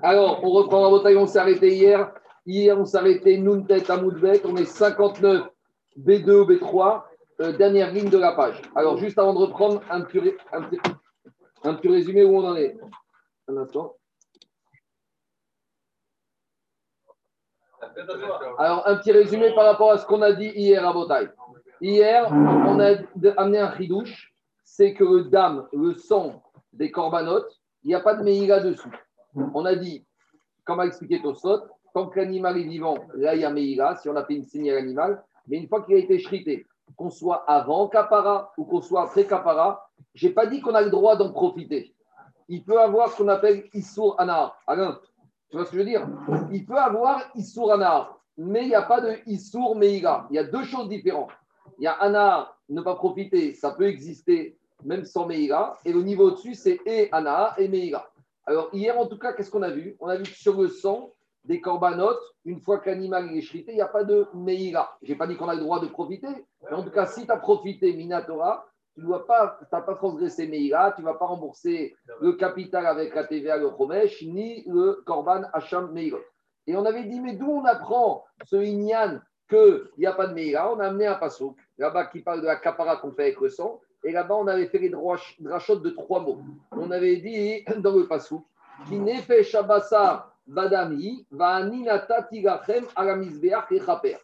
Alors, on reprend la bataille, on s'est arrêté hier. Hier, on s'est arrêté Nuntet à Moudbet. On est 59 B2, B3, euh, dernière ligne de la page. Alors, juste avant de reprendre, un petit, un petit, un petit résumé où on en est. Un instant. Alors, un petit résumé par rapport à ce qu'on a dit hier à Botaï. Hier, on a amené un ridouche, c'est que le dame, le sang des corbanotes, il n'y a pas de meïga dessous. On a dit, comme a expliqué Tosot, tant que l'animal est vivant, là il y a meïga, si on a fait une signe à l'animal, mais une fois qu'il a été chrité, qu'on soit avant capara ou qu'on soit après capara, je n'ai pas dit qu'on a le droit d'en profiter. Il peut avoir ce qu'on appelle Issour Anar. Alain, tu vois ce que je veux dire? Il peut avoir Issour Anar, mais il n'y a pas de Issour Meïga. Il y a deux choses différentes. Il y a Anar, ne pas profiter, ça peut exister même sans Meïga. Et le niveau au-dessus, c'est et Anar et Meïga. Alors, hier, en tout cas, qu'est-ce qu'on a vu? On a vu que sur le sang des corbanotes, une fois que l'animal est chrité, il n'y a pas de Meïga. Je n'ai pas dit qu'on a le droit de profiter, mais en tout cas, si tu as profité Minatora, tu n'as pas, pas transgressé Meïga, tu ne vas pas rembourser le capital avec la TVA, le Chomesh, ni le Korban Hacham Meïga. Et on avait dit, mais d'où on apprend ce Inyan qu'il n'y a pas de Meïga On a amené un pasouk, là-bas qui parle de la capara qu'on fait avec le sang. Et là-bas, on avait fait les drachot de trois mots. On avait dit dans le pasouk, qui fait Shabbasa Badami, va ninata tigachem chaper.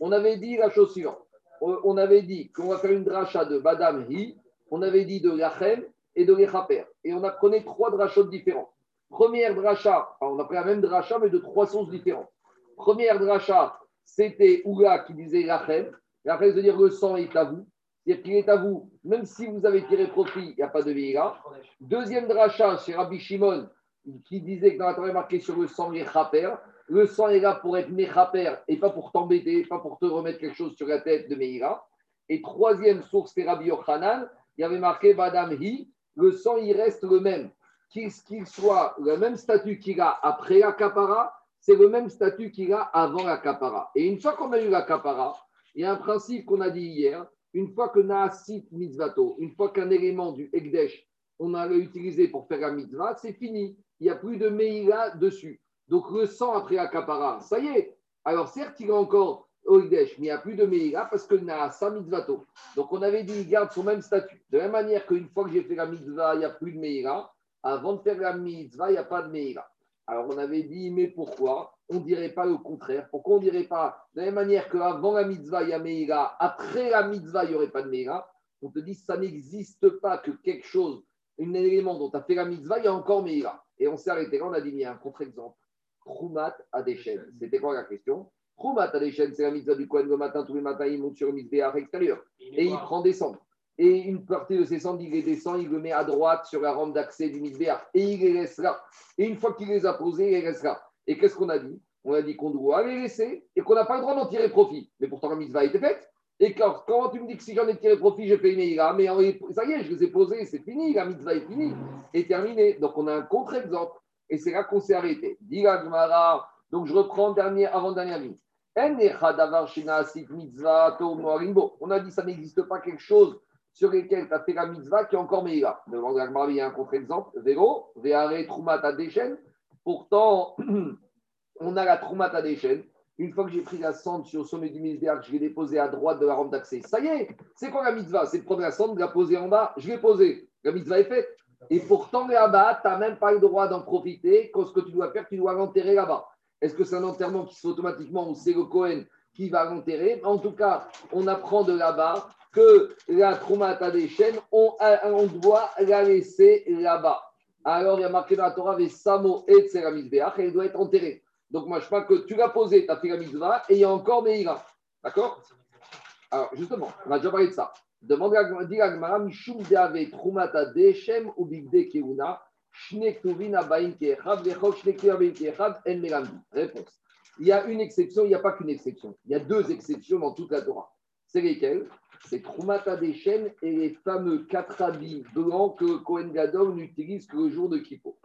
On avait dit la chose suivante. On avait dit qu'on va faire une dracha de Badamhi, on avait dit de Lachem et de Lechaper. Et on a pris trois drachot différents. Première dracha, on a pris la même dracha, mais de trois sources différentes. Première dracha, c'était Oula qui disait Lachem. Lachem veut dire le sang est à vous. C'est-à-dire qu'il est à vous, même si vous avez tiré profit, il n'y a pas de Veïra. Deuxième dracha, c'est Rabbi Shimon qui disait que dans la Torah marqué sur le sang Mechaper, le sang est là pour être Mechaper et pas pour t'embêter, pas pour te remettre quelque chose sur la tête de Meïra. Et troisième source, c'est Rabbi Yochanan, il y avait marqué Badam Hi, le sang il reste le même. Qu'il soit le même statut qu'il a après la c'est le même statut qu'il a avant la. Et une fois qu'on a eu la il y a un principe qu'on a dit hier, une fois que Naasit Mitzvato, une fois qu'un élément du Ekdesh, on a utilisé pour faire la mitzvah, c'est fini il n'y a plus de Meïla dessus. Donc le sang après Akapara, ça y est. Alors certes, il est encore au mais il n'y a plus de Meïla parce que Naasa Mitzvato. Donc on avait dit, il garde son même statut. De la même manière qu'une fois que j'ai fait la mitzvah, il n'y a plus de Meïla. Avant de faire la mitzvah, il n'y a pas de Meïla. Alors on avait dit, mais pourquoi? On ne dirait pas le contraire Pourquoi on ne dirait pas, de la même manière qu'avant la mitzvah, il y a Meïla, après la mitzvah, il n'y aurait pas de Meïla On te dit, ça n'existe pas que quelque chose, un élément dont tu as fait la mitzvah, il y a encore Meïla. Et on s'est arrêté là, on a dit, il y a un contre-exemple. Troumat à des chaînes. C'était quoi la question? Troumat à des chaînes, c'est la mitzvah du Cohen le matin, tous les matins, il monte sur une mitzvah extérieure. Et il prend des cendres. Et une partie de ces cendres, il les descend, il le met à droite sur la rampe d'accès du mitzvah. Et il les laisse là. Et une fois qu'il les a posés, il les laisse là. Et qu'est-ce qu'on a dit? On a dit qu'on doit les laisser et qu'on n'a pas le droit d'en tirer profit. Mais pourtant, la mitzvah a été faite. Et quand, tu me dis que si j'en ai tiré profit, j'ai payé mes mais ça y est, je les ai posés, c'est fini, la mitzvah est finie, est terminée. Donc on a un contre-exemple. Et c'est là qu'on s'est arrêté. Donc je reprends dernier, avant-dernière ligne. On a dit ça n'existe pas quelque chose sur lequel tu as fait la mitzvah qui est encore meilleur. Devant la il y a un contre-exemple. Vélo, Véaré, Troumata Dechen. Pourtant, on a la Troumata Dechen. Une fois que j'ai pris la cendre sur le sommet du mitzvah, je l'ai déposé à droite de la rampe d'accès. Ça y est, c'est quoi la mitzvah? C'est de prendre la cendre, la poser en bas. Je l'ai posée. La mitzvah est faite. Et pourtant, là-bas, tu n'as même pas le droit d'en profiter. Quand ce que tu dois faire, tu dois l'enterrer là-bas. Est-ce que c'est un enterrement qui se fait automatiquement ou c'est le Cohen qui va l'enterrer? En tout cas, on apprend de là-bas que la Troumata des chaînes, on, on, doit la laisser là-bas. Alors, il y a marqué dans la Torah, Samo et Tseramizbeach, et elle doit être enterrée. Donc, moi, je crois que tu l'as posée, tu as fait et il y a encore Meïra. D'accord? Alors, justement, on a déjà parlé de ça. Demande à Gmara, Mishum Deave Trumata Deshem ou Bigde Keuna, Shnektovin Abain Keechad, Vechok Shnektovin Abain Keechad, En Melamdi. Réponse. Il y a une exception, il n'y a pas qu'une exception. Il y a deux exceptions dans toute la Torah. C'est lesquelles? C'est Trumata Deshem et les fameux quatre habits blancs que Kohen Gadol n'utilise que le jour de Kippo.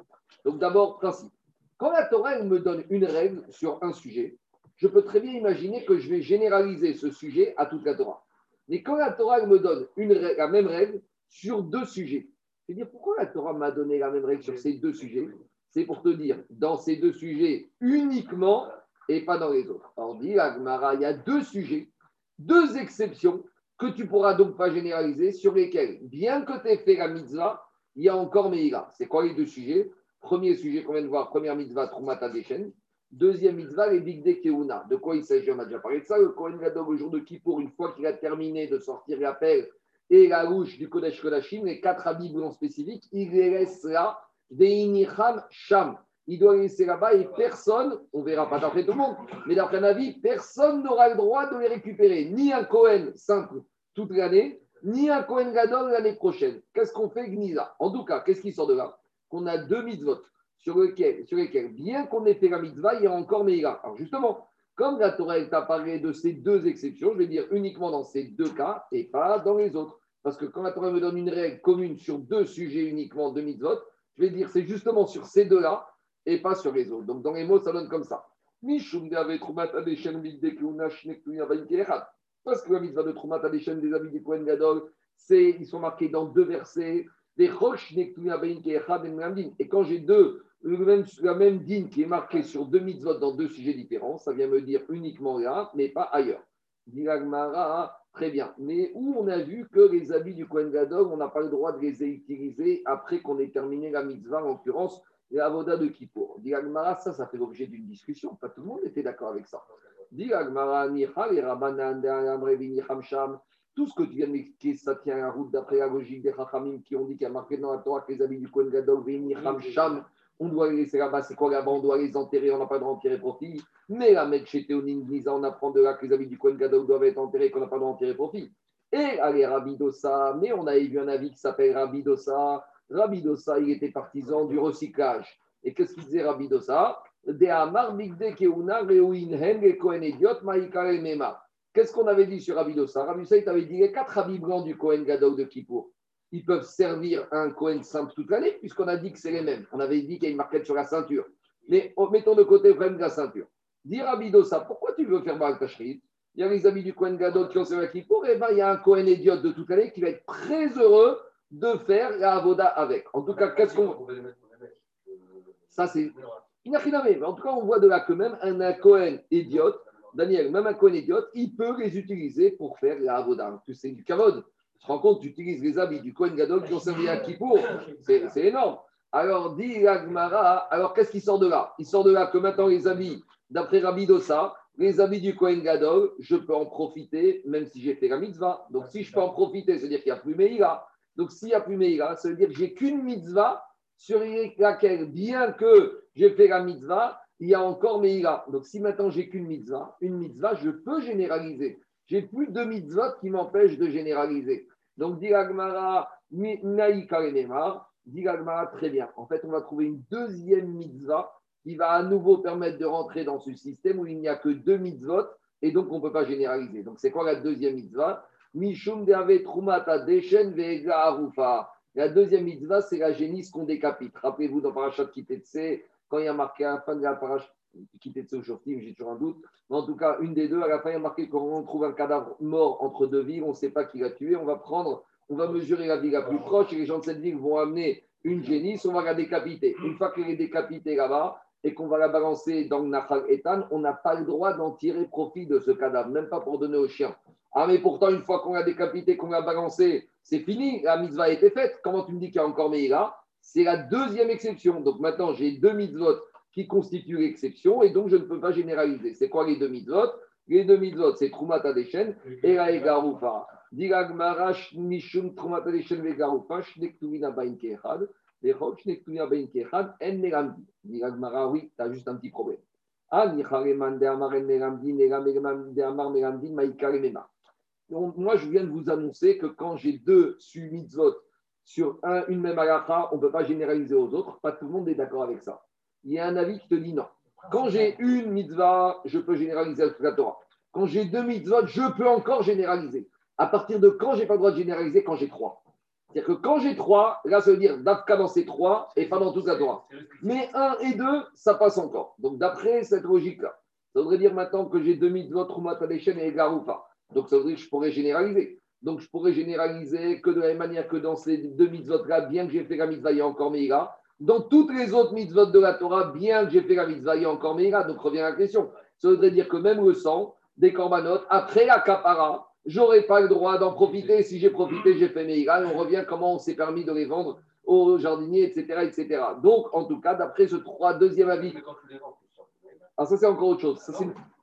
Donc d'abord, principe. Quand la Torah me donne une règle sur un sujet, je peux très bien imaginer que je vais généraliser ce sujet à toute la Torah. Mais quand la Torah me donne une la même règle, sur deux sujets. Je veux dire, pourquoi la Torah m'a donné la même règle sur ces deux sujets? C'est pour te dire, dans ces deux sujets uniquement et pas dans les autres. Alors, dit il y a deux sujets, deux exceptions que tu pourras donc pas généraliser, sur lesquels, bien que tu aies fait la mitzvah, il y a encore Meïla. C'est quoi les deux sujets? Premier sujet qu'on vient de voir, première mitzvah, Trumata Deshen. Deuxième mitzvah, les Big Keuna. De quoi il s'agit? On a déjà parlé de ça. Le Kohen Gadol, le jour de Kippour, une fois qu'il a terminé de sortir l'appel et la louche du Kodesh Kodashim, les quatre habits blancs spécifiques, il les laisse là, Veinicham Sham. Il doit les laisser là-bas et personne, on verra pas d'après tout le monde, mais d'après un avis, personne n'aura le droit de les récupérer. Ni un Kohen simple toute l'année, ni un Kohen Gadol l'année prochaine. Qu'est-ce qu'on fait, Gnisa? En tout cas, qu'est-ce qui sort de là? Qu'on a deux mitzvot sur lesquels, sur lesquels bien qu'on ait fait la mitzvah, il y a encore Meïla. Alors justement, comme la Torah t'a parlé de ces deux exceptions, je vais dire uniquement dans ces deux cas et pas dans les autres. Parce que quand la Torah me donne une règle commune sur deux sujets uniquement, deux mitzvot, je vais dire c'est justement sur ces deux-là et pas sur les autres. Donc dans les mots, ça donne comme ça. Parce que la mitzvah de Trumat Adeshem des habits du Kohen Gadol, ils sont marqués dans deux versets. Et quand j'ai deux la même dîne qui est marquée sur deux mitzvot dans deux sujets différents, ça vient me dire uniquement là, mais pas ailleurs. Très bien. Mais où on a vu que les habits du Kohen Gadol, on n'a pas le droit de les utiliser après qu'on ait terminé la mitzvah, en l'occurrence, les avodas de Kippour. Dilagmara, ça, ça fait l'objet d'une discussion. Pas tout le monde était d'accord avec ça. Rabbanan, Sham. Tout ce que tu viens de m'expliquer, ça tient la route d'après la logique des Chachamim qui ont dit qu'il y a marqué dans la Torah que les habits du Kohen Gadol, Sham on doit les c'est quoi là-bas On doit les enterrer, on n'a pas le droit d'en tirer profit. Mais la chez Nisa, on apprend de là que les amis du Kohen Gadol doivent être enterrés, qu'on n'a pas le droit d'en tirer profit. Et allez, Rabidosa, mais on avait vu un avis qui s'appelle Rabidosa. Rabidosa, il était partisan du recyclage. Et qu'est-ce qu'il disait Rabidosa Qu'est-ce qu'on avait dit sur Rabidosa Rabidosa, il t'avait dit les quatre habits blancs du Kohen Gadol de Kippour ils peuvent servir un Cohen simple toute l'année, puisqu'on a dit que c'est les mêmes. On avait dit qu'il y a une marquette sur la ceinture. Mais mettons de côté le de la ceinture. À ça, pourquoi tu veux faire mal Il y a les amis du Cohen Gadol qui ont servi à Kippour, et ben il y a un Cohen idiot de toute l'année qui va être très heureux de faire la avoda avec. En tout cas, qu'est-ce qu'on. Ça, c'est. Il n'a rien à Mais en tout cas, on voit de là que même un Cohen idiot, Daniel, même un Cohen idiot, il peut les utiliser pour faire la avoda. C'est du kavod. Tu te rends compte, tu utilises les habits du Kohen Gadol qui ont servi à Kippour. C'est énorme. Alors, dit Agmara, alors qu'est-ce qui sort de là? Il sort de là que maintenant les habits, d'après Rabbi Dossa, les habits du Kohen Gadol, je peux en profiter même si j'ai fait la mitzvah. Donc, si je peux en profiter, c'est-à-dire qu'il n'y a plus Meïla. Donc, s'il n'y a plus Meïla, ça veut dire que j'ai qu'une mitzvah sur laquelle, bien que j'ai fait la mitzvah, il y a encore Meïla. Donc, si maintenant j'ai qu'une mitzvah, une mitzvah, je peux généraliser j'ai plus de mitzvot qui m'empêchent de généraliser. Donc, dit Agmara, dit très bien. En fait, on va trouver une deuxième mitzvah qui va à nouveau permettre de rentrer dans ce système où il n'y a que deux mitzvot et donc on ne peut pas généraliser. Donc, c'est quoi la deuxième mitzvah? Mishum trumata deshen La deuxième mitzvah, c'est la génisse qu'on décapite. Rappelez-vous dans Parashat Kitetse, quand il y a marqué à la fin de la Parashat Kitetse au j'ai toujours un doute, en tout cas, une des deux, à la fin, il y a marqué qu'on trouve un cadavre mort entre deux villes, on ne sait pas qui l'a tué. On va prendre, on va mesurer la ville la plus proche et les gens de cette ville vont amener une génisse, on va la décapiter. Une fois qu'elle est décapitée là-bas et qu'on va la balancer dans le Nahal Etan, on n'a pas le droit d'en tirer profit de ce cadavre, même pas pour donner au chien. Ah, mais pourtant, une fois qu'on l'a décapité, qu'on l'a balancé, c'est fini, la mitzvah a été faite. Comment tu me dis qu'il y a encore Meïla C'est la deuxième exception. Donc maintenant, j'ai deux mitzvot qui constitue l'exception et donc je ne peux pas généraliser. C'est quoi les deux mitzvot? Les deux mitzvot, c'est Trumata Deshen et la. Diragmarash Nishum Trumata Shnektuvina Bain Kechad, En oui, tu as juste un petit problème. Ah, de En de Amar. Moi, je viens de vous annoncer que quand j'ai deux mitzvot sur un, une même halakha, on ne peut pas généraliser aux autres. Pas tout le monde est d'accord avec ça il y a un avis qui te dit non. Quand j'ai une mitzvah, je peux généraliser la Torah. Quand j'ai deux mitzvahs, je peux encore généraliser. À partir de quand j'ai pas le droit de généraliser? Quand j'ai trois. C'est-à-dire que quand j'ai trois, là, ça veut dire d'Afka dans ces trois et pas dans toute la Torah. Mais un et deux, ça passe encore. Donc, d'après cette logique-là, ça voudrait dire maintenant que j'ai deux mitzvot, Rumat et Garoufa. Donc, ça veut dire que je pourrais généraliser. Donc, je pourrais généraliser que de la même manière que dans ces deux mitzvot-là, bien que j'ai fait la mitzvah, il y a encore. Dans toutes les autres mitzvot de la Torah, bien que j'ai fait la mitzvah, il y a encore. Donc, revient la question. Ça voudrait dire que même le sang des corbanotes, après la capara, j'aurais pas le droit d'en profiter. Si j'ai profité, j'ai fait Meïra. Et on revient comment on s'est permis de les vendre aux jardiniers, etc. etc. Donc, en tout cas, d'après ce trois, deuxième avis. Alors, ça, c'est encore autre chose.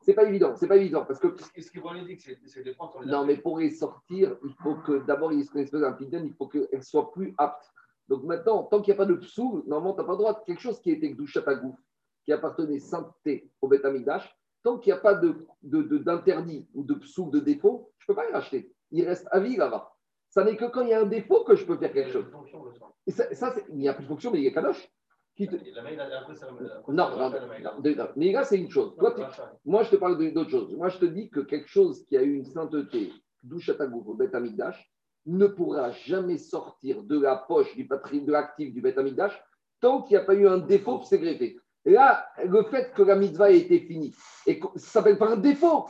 C'est pas évident, c'est pas évident parce que. Ce qui dit, c'est de prendre. Non, mais pour les sortir, il faut que d'abord il y ait une espèce d'un il faut qu'elle soit plus apte. Donc maintenant, tant qu'il n'y a pas de psou, normalement, tu n'as pas le droit. Quelque chose qui était douche à goût, qui appartenait sainteté au Beth tant qu'il n'y a pas d'interdit de, de, ou de psou, de défaut, je ne peux pas les racheter. Il reste à vie là-bas. Ça n'est que quand il y a un défaut que je peux faire quelque chose. Et ça, ça il n'y a plus de fonction, mais il y a kadosh. Qui te... Non, non, non, mais là, c'est une chose. moi, je te parle d'autre chose. Moi, je te dis que quelque chose qui a eu une sainteté, douchatagouf au Beth ne pourra jamais sortir de la poche du patrimoine de l'actif du Beth tant qu'il n'y a pas eu un défaut qui s'est greffé. Et là, le fait que la mitzvah ait été finie, et ça s'appelle pas un défaut.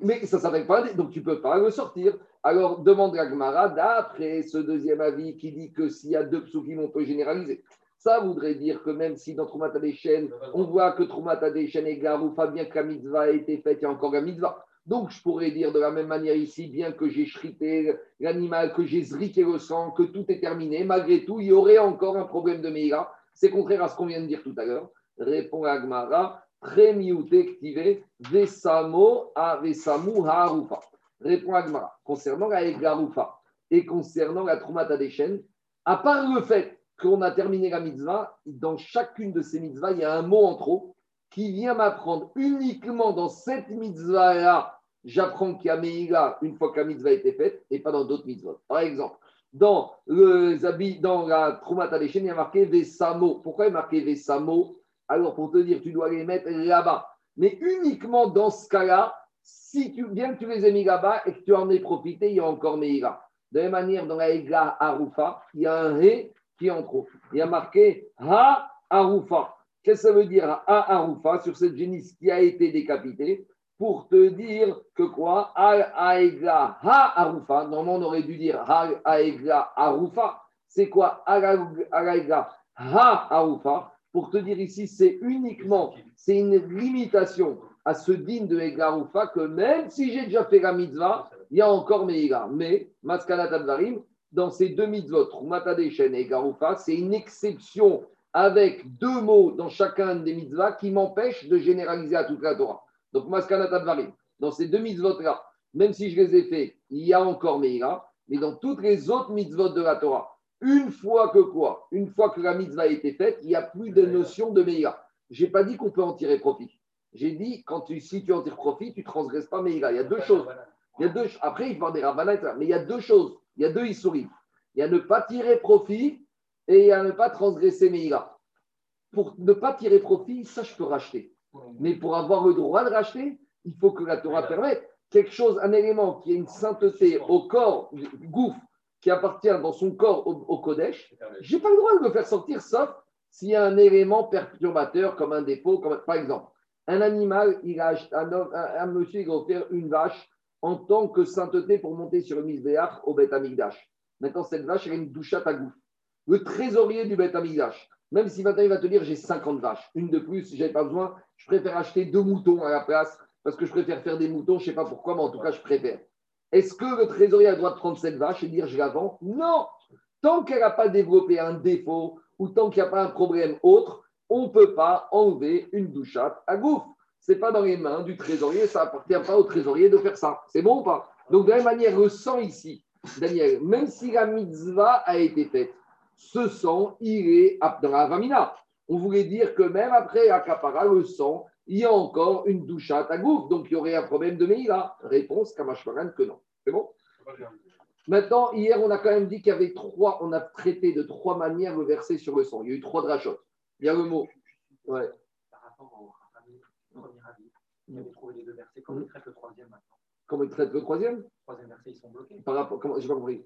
mais, ça s'appelle pas un défaut, donc tu ne peux pas le sortir. Alors demande la Gemara d'après ce deuxième avis qui dit que s'il y a deux psukim, on peut généraliser. Ça voudrait dire que même si dans Troumat chaînes, on voit que Troumat chaînes et Garoufa, bien que la mitzvah a été faite, il y a encore la mitzvah. Donc je pourrais dire de la même manière ici, bien que j'ai shrité l'animal, que j'ai zriqué le sang, que tout est terminé, malgré tout, il y aurait encore un problème de Meïra. C'est contraire à ce qu'on vient de dire tout à l'heure. Répond Agmara, ktive, vesamo a vesamu haarufa. Répond Agmara, concernant la Garoufa et concernant la Troumat chaînes, à part le fait qu'on a terminé la mitzvah, dans chacune de ces mitzvahs, il y a un mot en trop qui vient m'apprendre uniquement dans cette mitzvah-là. J'apprends qu'il y a Meïla une fois que la mitzvah a été faite et pas dans d'autres mitzvahs. Par exemple, dans, dans la Troumat il y a marqué Vesamo. Pourquoi il y a marqué Vesamo Alors, pour te dire, tu dois les mettre là-bas. Mais uniquement dans ce cas-là, si bien que tu les aies mis là-bas et que tu en aies profité, il y a encore Meïla. De la même manière, dans la Ega Arufa, il y a un Ré qui en trop. Il y a marqué Ha Arufa. Qu'est-ce que ça veut dire Ha Arufa sur cette génisse qui a été décapitée? Pour te dire que quoi? Al Aegla Ha Arufa. Normalement, on aurait dû dire Al Aegla Arufa. C'est quoi? Al Aegla Ha Arufa Pour te dire ici, c'est uniquement, c'est une limitation à ce digne de Arufa que même si j'ai déjà fait la mitzvah, il y a encore Meïga. Mais, Maskanat Advarim, dans ces deux mitzvot, Rumatadeshen et Garoufa, c'est une exception avec deux mots dans chacun des mitzvahs qui m'empêchent de généraliser à toute la Torah. Donc, Maskanat dans ces deux mitzvot-là, même si je les ai faits, il y a encore Meïra, mais dans toutes les autres mitzvot de la Torah, une fois que quoi? Une fois que la mitzvah a été faite, il n'y a plus de notion de Meïra. Je n'ai pas dit qu'on peut en tirer profit. J'ai dit, quand tu, si tu en tires profit, tu ne transgresses pas Meïra. Il y a deux choses. Il y a deux, après, il parle des rabbinats, mais il y a deux choses. Il y a deux Issourim. Il y a ne pas tirer profit et il y a ne pas transgresser Meïla. Pour ne pas tirer profit, ça, je peux racheter. Mais pour avoir le droit de racheter, il faut que la Torah permette. Quelque chose, un élément qui a une sainteté au corps, gouffre, qui appartient dans son corps au, Kodesh, je n'ai pas le droit de le faire sortir, sauf s'il y a un élément perturbateur comme un défaut, comme, par exemple, un animal, il a un, un, monsieur, il a offert une vache en tant que sainteté pour monter sur le misbéach au Beth Amigdash. Maintenant, cette vache, elle a une douchette à goût. Le trésorier du Beth Amigdash, même si maintenant il va te dire j'ai 50 vaches, une de plus, je n'avais pas besoin, je préfère acheter deux moutons à la place parce que je préfère faire des moutons, je ne sais pas pourquoi, mais en tout cas, je préfère. Est-ce que le trésorier a le droit de prendre cette vache et dire je la vends? Non Tant qu'elle n'a pas développé un défaut ou tant qu'il n'y a pas un problème autre, on ne peut pas enlever une douchette à gouffre c'est pas dans les mains du trésorier, ça appartient pas au trésorier de faire ça. C'est bon ou pas? Donc, de la même manière, le ici, Daniel, même si la mitzvah a été faite, ce sang, il est dans la vamina. On voulait dire que même après Akapara, le sang, il y a encore une douche à gouffre, donc il y aurait un problème de Meïla. Réponse, Kamashmaran, que non. C'est bon Maintenant, hier, on a quand même dit qu'il y avait trois, on a traité de trois manières le verser sur le sang. Il y a eu trois drachotes. Il y a le mot. Ouais. il avait trouvé les deux versets. Comment il traite le troisième maintenant Comment il traite le troisième Le troisième verset, ils sont bloqués. Par rapport, comment, j'ai pas compris.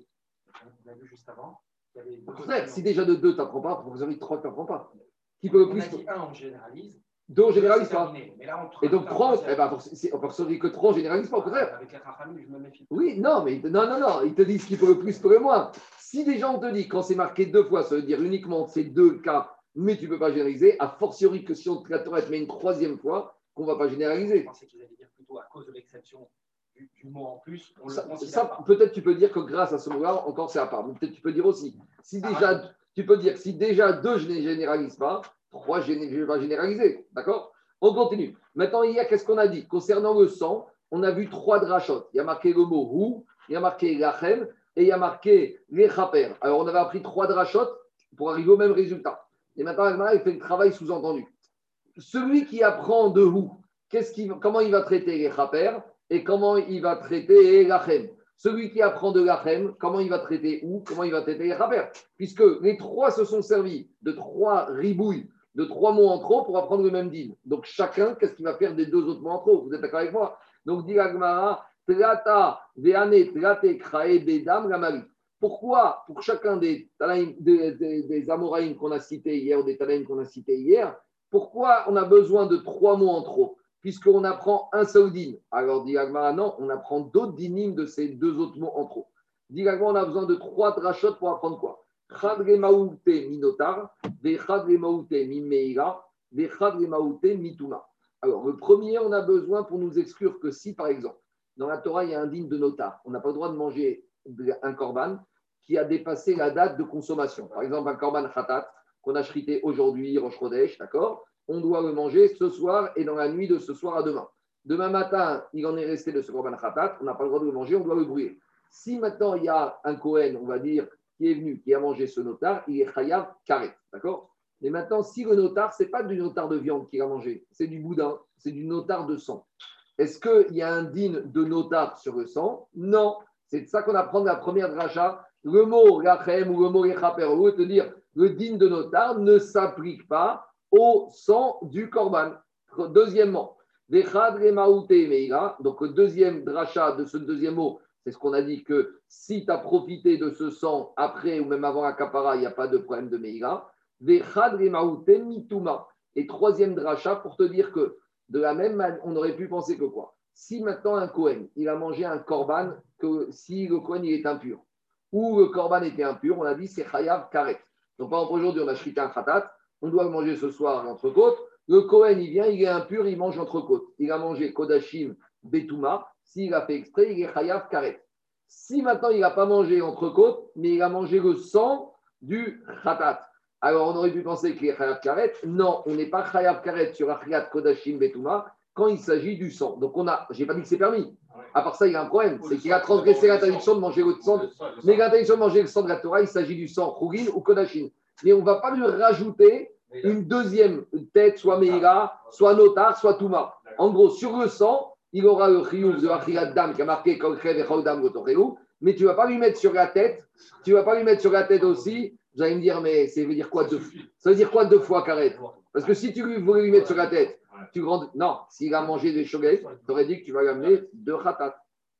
On a vu juste avant. Deux si déjà de deux, tu n'apprends pas, pour vous avez trois, tu n'apprends pas. Qui peut le plus On a dit un, on généralise. Deux, on généralise pas. terminé. Mais là, on Et donc, on- trois, eh ben, pour- c'est- peut que trois, on généralise pas, au contraire. Avec les rafales, je me méfie. Oui, non, mais non, non, non, ils te disent qu'il faut le plus pour le moins. Si déjà on te dit quand c'est marqué deux fois, ça veut dire uniquement ces deux cas, mais tu ne peux pas généraliser, a fortiori que si on te la Torah met une troisième fois, qu'on ne va pas Je généraliser. pensais qu'ils allaient dire plutôt à cause de l'exception du, du mot en plus, on le Ça, considère ça, pas. peut-être tu peux dire que grâce à ce mot-là, encore c'est à part. Mais peut-être tu peux dire aussi, si Ah, déjà, tu peux dire, si déjà deux, je ne généralise pas, trois, je ne vais pas généraliser. D'accord? On continue. Maintenant, il y a qu'est-ce qu'on a dit? Concernant le sang, on a vu trois drachot. Il y a marqué le mot rou, il y a marqué lachem et il y a marqué les chaper. Alors, on avait appris trois drachot pour arriver au même résultat. Et maintenant, il fait le travail sous-entendu. Celui qui apprend de qu'est-ce qu'il- comment il va traiter les chaper comment il va traiter lachem celui qui apprend de l'Achem, comment il va traiter où? Comment il va traiter les Puisque les trois se sont servis de trois ribouilles, de trois mots en trop pour apprendre le même din. Donc chacun, qu'est-ce qu'il va faire des deux autres mots en trop? Vous êtes d'accord avec moi? Donc dit Agmara, Trata, Veane, Trate, Krae, Bedam, Gamari. Pourquoi, pour chacun des, des, des, des qu'on a cités hier ou des Tanaïm qu'on a cités hier, pourquoi on a besoin de trois mots en trop? Puisqu'on apprend un seul din. Alors dit non, on apprend d'autres dinim de ces deux autres mots en trop. Dit on a besoin de trois drachot pour apprendre quoi? Chadre Maoute Minotar, Vechadre Maoute Mimeira, Maoute Mituma. Alors, le premier, on a besoin pour nous exclure que si, par exemple, dans la Torah, il y a un digne de notar, on n'a pas le droit de manger un korban qui a dépassé la date de consommation. Par exemple, un korban khatat qu'on a chrité aujourd'hui, Chodesh, d'accord? On doit le manger ce soir et dans la nuit de ce soir à demain. Demain matin, il en est resté de ce korban khatat, on n'a pas le droit de le manger, on doit le brûler. Si maintenant il y a un Kohen, on va dire, qui est venu, qui a mangé ce notar, il est chayav karet, d'accord? Mais maintenant, si le notar, ce n'est pas du notar de viande qu'il a mangé, c'est du boudin, c'est du notar de sang. Est-ce qu'il y a un din de notar sur le sang? Non. C'est de ça qu'on apprend de la première dracha. Le mot lachem ou le mot lechaper, ou te dire le din de notar ne s'applique pas au sang du korban. Deuxièmement. Donc, le deuxième dracha de ce deuxième mot, c'est ce qu'on a dit que si tu as profité de ce sang après ou même avant la kapara, il n'y a pas de problème de meira. Et troisième dracha pour te dire que de la même manière, on aurait pu penser que quoi? Si maintenant un Kohen, il a mangé un korban, que si le Kohen il est impur, ou le korban était impur, on a dit c'est chayav karet. Donc par exemple aujourd'hui on a chrité un khatat, on doit manger ce soir l'entrecôte. Le Kohen il vient, il est impur, il mange l'entrecôte. Il a mangé kodashim betuma. S'il a fait exprès, il est chayav karet. Si maintenant il n'a pas mangé entrecôte, mais il a mangé le sang du khatat. Alors, on aurait pu penser qu'il est Chayav Karet. Non, on n'est pas Chayav Karet sur Achriat Kodashim Betuma quand il s'agit du sang. Donc, on a, j'ai pas dit que c'est permis. À part ça, il y a un problème. C'est qu'il a transgressé l'interdiction de manger le sang. Mais l'interdiction de manger le sang de la Torah, il s'agit du sang Khugin ou Kodashim. Mais on ne va pas lui rajouter une deuxième tête, soit Meira, soit Notar, soit Touma. En gros, sur le sang, il aura le Chiyuv de Achriat Dam qui a marqué Kolchev et Chodam Gotoreu. Mais tu ne vas pas lui mettre sur la tête, tu ne vas pas lui mettre sur la tête aussi. Vous allez me dire, mais ça veut dire quoi deux Ça veut dire quoi deux fois carré Parce que si tu lui voulais lui mettre sur la tête, tu grand... Non, s'il a mangé des shoguets, tu aurais dit que tu vas lui amener deux khatat.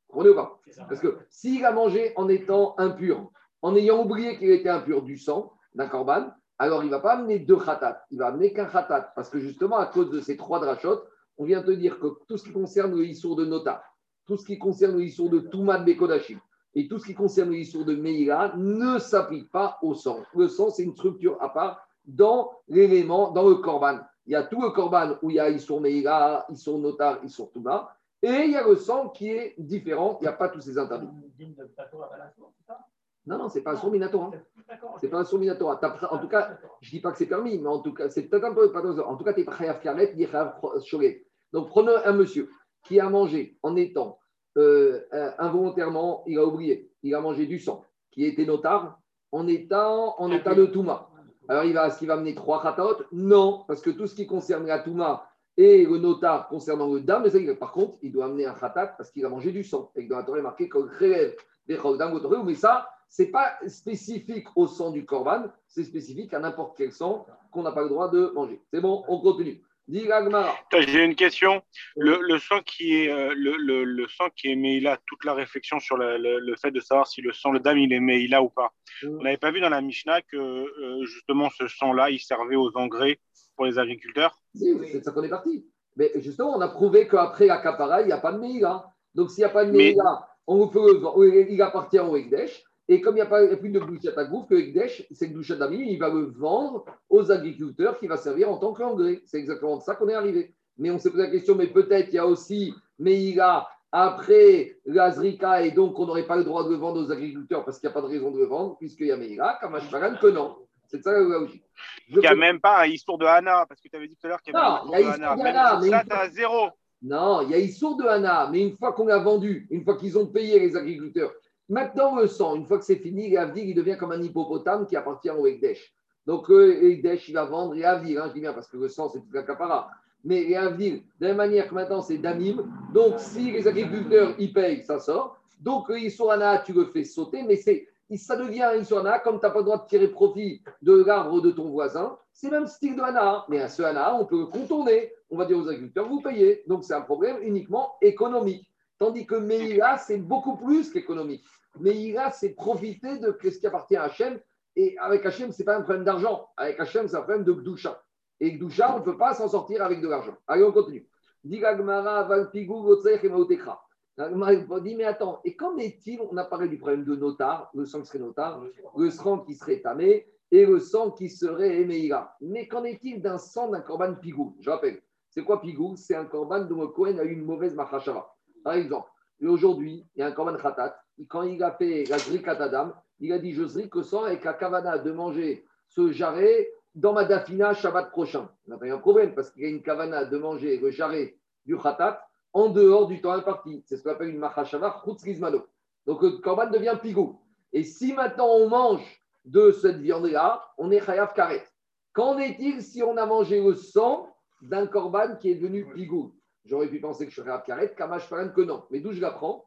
Vous comprenez ou pas? Parce que s'il a mangé en étant impur, en ayant oublié qu'il était impur du sang, d'un korban, alors il ne va pas amener deux khatat, il va amener qu'un khatat. Parce que justement, à cause de ces trois drachotes, on vient te dire que tout ce qui concerne le issour de Nota, tout ce qui concerne le issour de Toumad Bekodashim, et tout ce qui concerne l'histoire de Meïra ne s'applique pas au sang. Le sang, c'est une structure à part dans l'élément, dans le korban. Il y a tout le korban où il y a Issour Meïra, Issour Notar, Issour Touma, et il y a le sang qui est différent, il n'y a pas tous ces interdits. Non, non, c'est pas un son Minatora. C'est pas un Minatora. En tout cas, je ne dis pas que c'est permis, mais en tout cas, c'est peut-être un peu. En tout cas, tu es Chayav Karet, il est Chayav Donc, prenez un monsieur qui a mangé en étant euh, involontairement, il a oublié, il a mangé du sang qui était notard en étant en état de Touma. Alors, il va, est-ce qu'il va amener trois khataot Non, parce que tout ce qui concerne la Touma et le notar concernant le dam, par contre, il doit amener un khatat parce qu'il a mangé du sang. Et dans la Torah, il est marqué que mais ça, c'est pas spécifique au sang du korban, c'est spécifique à n'importe quel sang qu'on n'a pas le droit de manger. C'est bon, on continue. J'ai une question. Le, le, sang qui est euh, le, le, le, sang qui est Meïla, toute la réflexion sur le, le, fait de savoir si le sang, le dame, il est Meïla ou pas. On n'avait pas vu dans la Mishnah que euh, justement ce sang-là, il servait aux engrais pour les agriculteurs? Si, c'est ça qu'on est parti. Mais justement, on a prouvé qu'après la capara, il n'y a pas de Meïla. Donc s'il n'y a pas de Meïla, on peut, il appartient au Ekdesh. Et comme il n'y a, pas, plus de Gdushat à Gouf, que Ekdesh, c'est Gdushat d'Ami, il va le vendre aux agriculteurs qui va servir en tant qu'engrais. C'est exactement de ça qu'on est arrivé. Mais on s'est posé la question, mais peut-être il y a aussi Meïla après l'Azrika, et donc on n'aurait pas le droit de le vendre aux agriculteurs parce qu'il n'y a pas de raison de le vendre, puisqu'il y a Meïla, Kamashparan, que non. C'est ça la logique. Il n'y a même pas un histoire de Hana, parce que tu avais dit tout à l'heure qu'il y avait un histoire de Hana. Même ça, tu as zéro. Non, il y a histoire de Hana, mais une fois qu'on a vendu, une fois qu'ils ont payé les agriculteurs, Maintenant, le sang, une fois que c'est fini, l'Avdir, il devient comme un hippopotame qui appartient au Ekdesh. Donc, le Ekdesh, il va vendre l'Avdir, hein, je dis bien parce que le sang, c'est tout capara. Mais l'Avdir, de la même manière que maintenant, c'est Damim. Donc, si les agriculteurs, ils payent, ça sort. Donc, Isorana, tu le fais sauter, mais c'est, ça devient Isorana, comme tu n'as pas le droit de tirer profit de l'arbre de ton voisin. C'est même style de Hana. Mais à ce Hana, on peut le contourner. On va dire aux agriculteurs, vous payez. Donc, c'est un problème uniquement économique. Tandis que Meïla, c'est beaucoup plus qu'économique. Meïla, c'est profiter de ce qui appartient à Hachem. Et avec Hachem, ce n'est pas un problème d'argent. Avec Hachem, c'est un problème de Gdusha. Et Gdusha, on ne peut pas s'en sortir avec de l'argent. Allez, on continue. Dit mais attends, et qu'en est-il On a parlé du problème de notar, le sang qui serait notar, le sang qui serait tamé et le sang qui serait Meïla. Mais qu'en est-il d'un sang d'un korban pigou? Je rappelle, c'est quoi pigou? C'est un korban dont le a eu une mauvaise machashava. Par exemple, aujourd'hui, il y a un Korban Khatat, quand il a fait la Zrikat Adam, il a dit Je zrik que sang avec la Kavana de manger ce jarret dans ma Dafina Shabbat prochain. Il n'a pas eu un problème parce qu'il y a une Kavana de manger le jarret du Khatat en dehors du temps imparti. C'est ce qu'on appelle une Machashava Rizmano. Donc le Korban devient pigou. Et si maintenant on mange de cette viande-là, on est Chayav Karet. Qu'en est-il si on a mangé le sang d'un Korban qui est devenu pigou? J'aurais pu penser que je serais à Karet, Kamash Faran que non. Mais d'où je l'apprends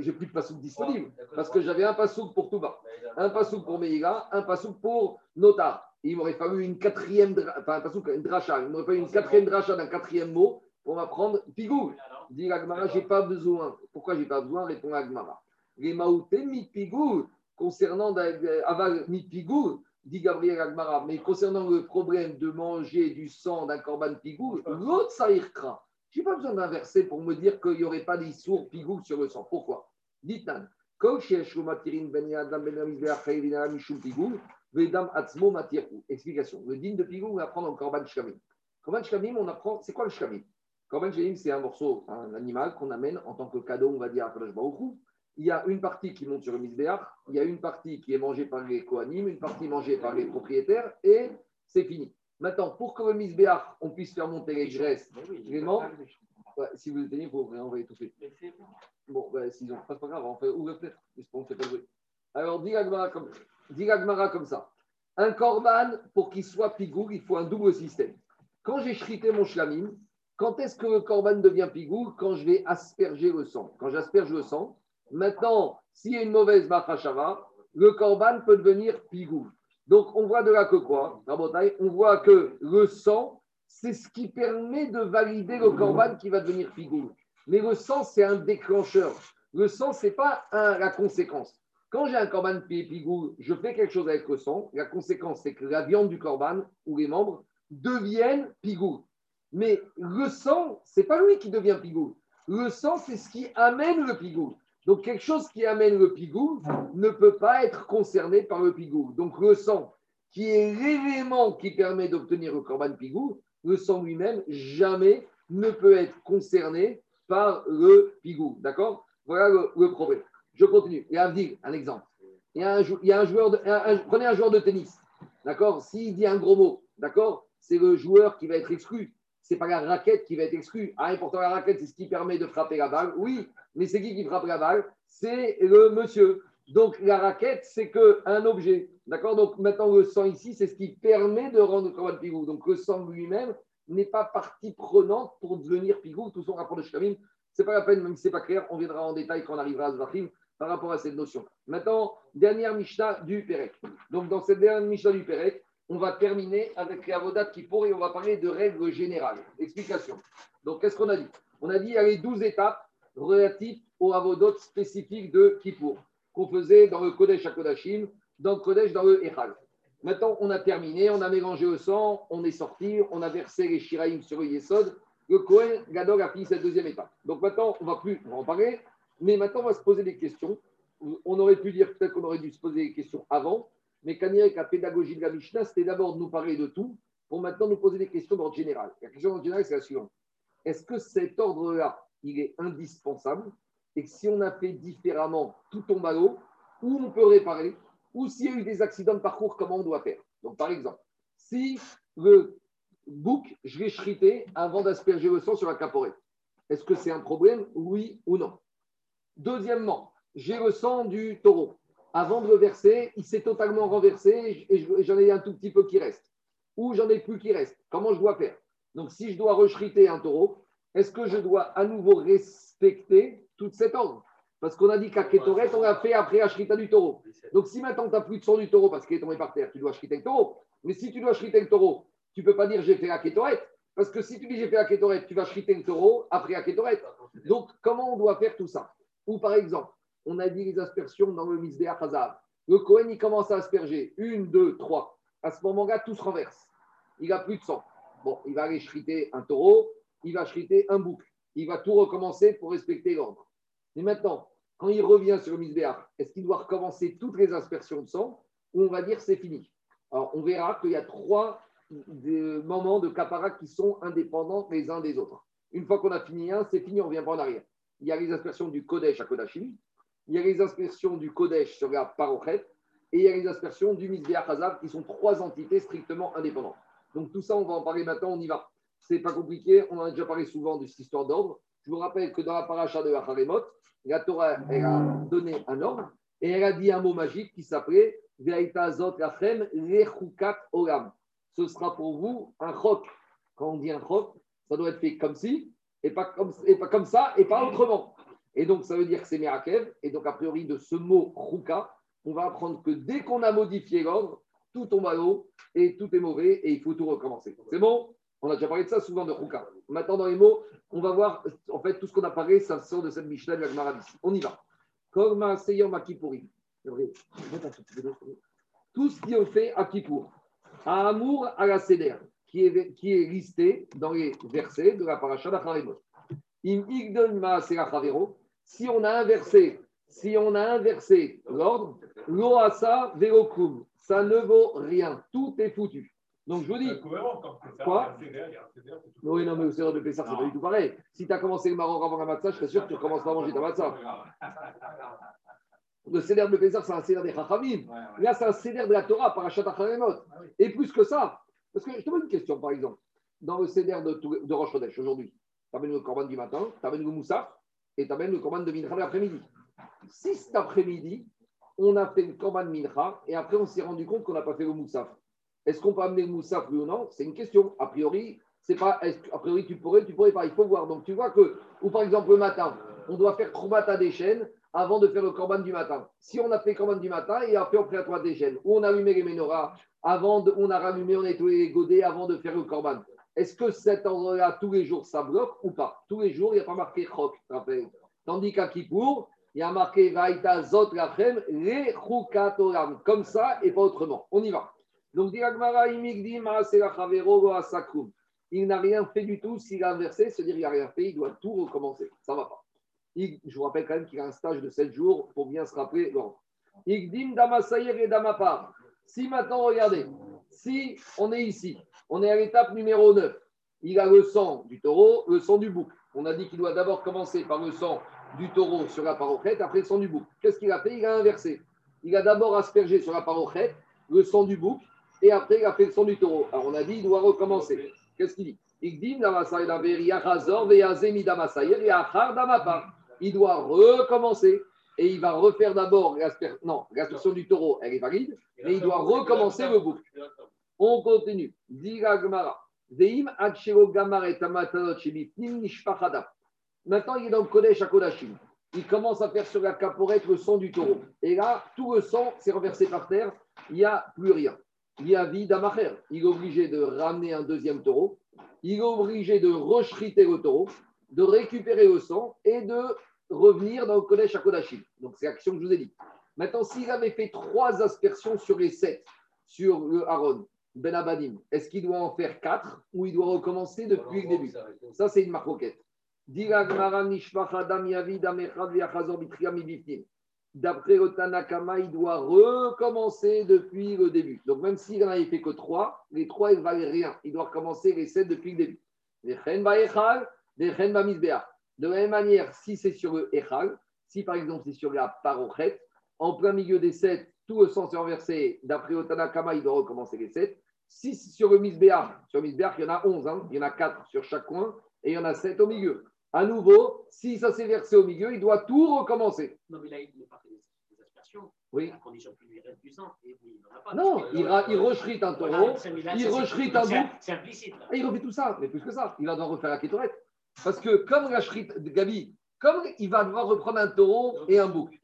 J'ai plus de pasouk disponible. parce que j'avais un pasouk pour Touba, un pasouk pour Meïga, un pasouk pour Notar. il m'aurait fallu une quatrième, enfin un pasouk, une dracha. Il m'aurait fallu une quatrième dracha d'un quatrième mot pour m'apprendre Pigou. Dit Agmara, j'ai pas besoin. Pourquoi j'ai pas besoin Répond Agmara. Les maouté mi Pigou, concernant Aval mi Pigou, dit Gabriel Agmara, mais concernant le problème de manger du sang d'un corban Pigou, l'autre saïrkra. Je n'ai pas besoin d'un verset pour me dire qu'il n'y aurait pas d'issour pigou sur le sang. Pourquoi? Dites Nan. Ben Explication. Le din de pigou, on apprend dans le Korban Shkamim. Korban Shkamim, on apprend. C'est quoi le Shkamim? Korban Shkamim, c'est un morceau, un animal qu'on amène en tant que cadeau, on va dire, à Il y a une partie qui monte sur le misbéach, il y a une partie qui est mangée par les Kohanim, une partie mangée par les propriétaires, et c'est fini. Maintenant, pour que le misbéach, on puisse faire monter les graisses, vraiment, si vous éteignez, vous, on va étouffer. Bon, ben, s'ils ont, pas grave, on fait ouvre peut-être, on fait pas de bruit? Alors, dis comme, comme ça. Un korban, pour qu'il soit pigou, il faut un double système. Quand j'ai shrité mon shlamim, quand est-ce que le korban devient pigou Quand je vais asperger le sang. Quand j'asperge le sang, maintenant, s'il y a une mauvaise machashava, le korban peut devenir pigou. Donc, on voit de là que quoi On voit que le sang, c'est ce qui permet de valider le corban qui va devenir figure. Mais le sang, c'est un déclencheur. Le sang, ce n'est pas la conséquence. Quand j'ai un corban pigou, je fais quelque chose avec le sang. La conséquence, c'est que la viande du corban ou les membres deviennent pigou. Mais le sang, c'est pas lui qui devient pigou. Le sang, c'est ce qui amène le pigou. Donc, quelque chose qui amène le pigou ne peut pas être concerné par le pigou. Donc, le sang, qui est l'élément qui permet d'obtenir le corban pigou, le sang lui-même, jamais ne peut être concerné par le pigou. D'accord? Voilà le, problème. Je continue. Et un exemple. Il y a un, joueur de, prenez un joueur de tennis. D'accord? S'il dit un gros mot, d'accord? C'est le joueur qui va être exclu c'est pas la raquette qui va être exclue. Ah, et pourtant, la raquette, c'est ce qui permet de frapper la balle. Oui, mais c'est qui qui frappe la balle? C'est le monsieur. Donc, la raquette, c'est qu'un objet. D'accord? Donc, maintenant, le sang ici, c'est ce qui permet de rendre le corban pigou. Donc, le sang lui-même n'est pas partie prenante pour devenir pigou. Tout son rapport de Shkamim, c'est pas la peine, même si c'est pas clair, on viendra en détail quand on arrivera à Zvachim par rapport à cette notion. Maintenant, dernière Mishnah du Pérec. Donc, dans cette dernière Mishnah du Pérec, on va terminer avec avodat qui pourrait, on va parler de règles générales. Explication. Donc, qu'est-ce qu'on a dit? On a dit il y a les 12 étapes relatives aux avodot spécifiques de Kippour, qu'on faisait dans le Kodesh à Kodashim, dans le Kodesh dans le Echal. Maintenant, on a terminé, on a mélangé le sang, on est sorti, on a versé les Shiraïm sur le Yesod. Le Kohen Gadol a fini cette deuxième étape. Donc maintenant, on va plus en parler, mais maintenant, on va se poser des questions. On aurait pu dire peut-être qu'on aurait dû se poser des questions avant, mais Kanirek, la pédagogie de la Mishnah, c'était d'abord de nous parler de tout, pour maintenant nous poser des questions d'ordre général. La question d'ordre général, c'est la suivante. Est-ce que cet ordre-là, il est indispensable et que si on a fait différemment, tout tombe à l'eau, ou on peut réparer, ou s'il y a eu des accidents de parcours, comment on doit faire? Donc, par exemple, si le bouc, je l'ai chrité avant d'asperger le sang sur la caporette, est-ce que c'est un problème? Oui ou non? Deuxièmement, j'ai le sang du taureau. Avant de le verser, il s'est totalement renversé et j'en ai un tout petit peu qui reste. Ou j'en ai plus qui reste. Comment je dois faire? Donc, si je dois rechriter un taureau, est-ce que je dois à nouveau respecter toute cette ordre parce qu'on a dit qu'à Ketoret, on l'a fait après Ashrita du taureau. Donc si maintenant tu n'as plus de sang du taureau parce qu'il est tombé par terre, tu dois Ashrita le taureau. Mais si tu dois Ashrita le taureau, tu ne peux pas dire j'ai fait la Ketoret. Parce que si tu dis j'ai fait la Ketoret, tu vas Ashrita le taureau après la Ketoret. Donc comment on doit faire tout ça? Ou par exemple, on a dit les aspersions dans le Misbéach Hazav. Le Cohen, il commence à asperger. Une, deux, trois. À ce moment-là, tout se renverse. Il n'a plus de sang. Bon, il va aller shriter un taureau, il va shriter un bouc. Il va tout recommencer pour respecter l'ordre. Mais maintenant, quand il revient sur le misbéach, est-ce qu'il doit recommencer toutes les aspersions de sang ou on va dire c'est fini? Alors, on verra qu'il y a trois moments de capara qui sont indépendants les uns des autres. Une fois qu'on a fini un, c'est fini, on ne revient pas en arrière. Il y a les aspersions du Kodesh à Kodashim, il y a les aspersions du Kodesh sur la Parochet, et il y a les aspersions du Misbéach Hazav, qui sont trois entités strictement indépendantes. Donc tout ça, on va en parler maintenant, on y va. C'est pas compliqué, on en a déjà parlé souvent de cette histoire d'ordre. Je vous rappelle que dans la paracha de Acharemot, la Torah elle a donné un ordre et elle a dit un mot magique qui s'appelait Zot Lachem Olam. Ce sera pour vous un chok. Quand on dit un chok, ça doit être fait comme ci et pas comme, et pas comme ça et pas autrement. Et donc ça veut dire que c'est Merakev. Et donc a priori de ce mot Chouka, on va apprendre que dès qu'on a modifié l'ordre, tout tombe à l'eau et tout est mauvais et il faut tout recommencer. C'est bon? On a déjà parlé de ça souvent de Ruka. Maintenant, dans les mots, on va voir, en fait, tout ce qu'on a parlé, ça sort de cette Mishnah de On y va. Tout ce qui est fait à Kippour, à Amour, à la Seder, qui est, qui est listé dans les versets de la paracha d'Acharemot. Si on a inversé, si on a inversé l'ordre, l'oasa velokum, ça ne vaut rien. Tout est foutu. Donc je vous dis. Quoi Oui, non, mais au Seigneur de Pessah, c'est pas du tout pareil. Si tu as commencé le Maroc avant la matzah, je suis sûr que tu recommences pas à manger ta matzah. Le Seder de Pessah, c'est un Seder des Chachamim. Là, c'est un Seder de la Torah, par Achat Acharemot. Et plus que ça, parce que je te pose une question, par exemple. Dans le Seder de, de Chodesh, aujourd'hui, tu amènes le Corban du matin, tu amènes le Moussaf et tu amènes le Corban de Mincha l'après-midi. Si cet après-midi, on a fait le Corban Mincha et après on s'est rendu compte qu'on n'a pas fait le Moussaf, est-ce qu'on peut amener le moussaf, oui ou non? C'est une question. A priori, c'est pas. A priori, tu pourrais, tu pourrais pas. Il faut voir. Donc, tu vois que, ou par exemple, le matin, on doit faire Troumata des chaînes avant de faire le corban du matin. Si on a fait le corban du matin et après on fait la trois des chaînes, ou on a allumé les menorahs, avant on a rallumé, on a nettoyé les godets avant de faire le corban. Est-ce que cet ordre-là, tous les jours, ça bloque ou pas? Tous les jours, il n'y a pas marqué Chok, Tandis qu'à Kippour, il y a marqué Vaïta Zot Lachem, les Comme ça et pas autrement. On y va. Donc, il n'a rien fait du tout. S'il a inversé, c'est-à-dire qu'il n'a rien fait, il doit tout recommencer. Ça ne va pas. je vous rappelle quand même qu'il a un stage de 7 jours pour bien se rappeler l'ordre. Si maintenant, regardez, si on est ici, on est à l'étape numéro 9, il a le sang du taureau, le sang du bouc. On a dit qu'il doit d'abord commencer par le sang du taureau sur la parochette, après le sang du bouc. Qu'est-ce qu'il a fait? Il a inversé. Il a d'abord aspergé sur la parochette le sang du bouc, et après il a fait le son du taureau. Alors on a dit, il doit recommencer. Qu'est-ce qu'il dit? Il doit recommencer et il va refaire d'abord l'aspersion du taureau, elle est valide, mais il doit recommencer le bouc. On continue. Maintenant, il est dans le Kodesh à Kodashim. Il commence à faire sur la caporette le son du taureau. Et là, tout le sang s'est renversé par terre. Il n'y a plus rien. Yavi Damacher. Il est obligé de ramener un deuxième taureau. Il est obligé de rechriter le taureau, de récupérer le sang et de revenir dans le collège à Kodachim. Donc, c'est l'action que je vous ai dit. Maintenant, s'il avait fait trois aspersions sur les sept, sur le Aaron, Ben Abadim, est-ce qu'il doit en faire quatre ou il doit recommencer depuis le début Ça, c'est une marquette. D'après le Tanakama, il doit recommencer depuis le début. Donc, même s'il n'en avait fait que trois, les trois, ils ne valaient rien. Il doit recommencer les sept depuis le début. De la même manière, si c'est sur le Echal, si par exemple c'est sur la Parochet, en plein milieu des sept, tout le sens est renversé, d'après Otanakama, il doit recommencer les sept. Si sur le Misbéar, sur le Misbéar, il y en a onze, hein, il y en a quatre sur chaque coin, et il y en a sept au milieu. À nouveau, si ça s'est versé au milieu, il doit tout recommencer. Non, mais là, il n'est pas fait des aspersions. Oui. À condition qu'il lui reste du sang. Et il n'en a pas. Non, que, il, euh, ra- il rechrite un taureau, voilà, là, il rechrite un bouc, C'est implicite. Là. et il refait tout ça, mais plus que ça. Il va devoir refaire la kétorette. Parce que comme la shrite de Gabi, comme il va devoir reprendre un taureau et un bouc,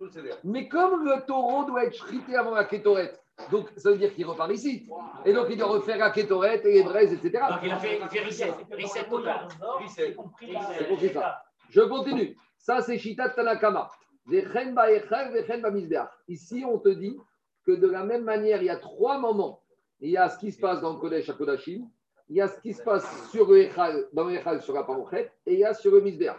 mais comme le taureau doit être shrité avant la kétorette, donc ça veut dire qu'il repart ici. Et donc il doit refaire la kétorette et les braises, etc. Donc, il a fait, reset, reset total. C'est compris ça. Je continue. Ça, c'est Shitat Tanakama. Ici, on te dit que de la même manière, il y a trois moments. Il y a ce qui se passe dans le Kodesh à Kodashim, il y a ce qui se passe sur le Echal, dans le Echal sur la Parochet, et il y a sur le Mizbeach.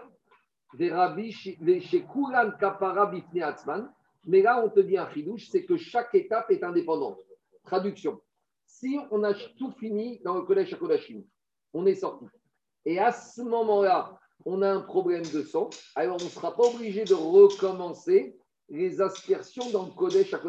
Des rabbis, chez Kulan Kapara Bifne Atzman. Mais là, on te dit un chidouche, c'est que chaque étape est indépendante. Traduction. Si on a tout fini dans le Kodesh à on est sorti. Et à ce moment-là, on a un problème de sang, alors on ne sera pas obligé de recommencer les aspersions dans le Kodesh à.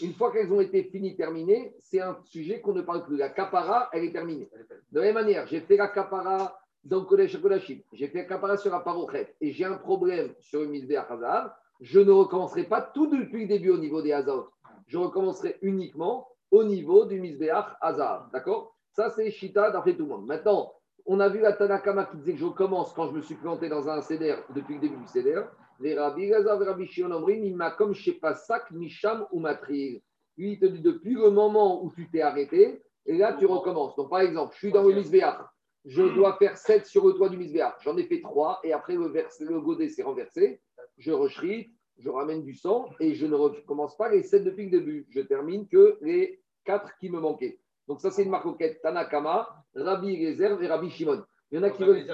Une fois qu'elles ont été finies, terminées, c'est un sujet qu'on ne parle plus. La kapara, elle est terminée. De la même manière, j'ai fait la kapara dans le Kodesh à j'ai fait la kapara sur la parochet, et j'ai un problème sur le Misbeh à Hazar, je ne recommencerai pas tout depuis le début au niveau des Hazar. Je recommencerai uniquement au niveau du Misbéach Hazar. D'accord? Ça, c'est Shita d'après tout le monde. Maintenant, on a vu la Tanakama qui disait que je recommence quand je me suis planté dans un CDR depuis le début du CDR. Les Rabbi Gaza, les Rabbi Shion il m'a comme chez Pasak, Misham ou Matril. Lui, il te dit depuis le moment où tu t'es arrêté, et là, tu recommences. Donc, par exemple, je suis dans le Misbéach. Je dois faire 7 sur le toit du Misbéach. J'en ai fait 3, et après, le, vers- le godet s'est renversé. Je rechrite, je ramène du sang, et je ne recommence pas les 7 depuis le début. Je termine que les 4 qui me manquaient. Donc, ça, c'est une marcoquette. Tanakama, Rabbi Gezer et Rabbi Shimon. Il y en a qui veulent.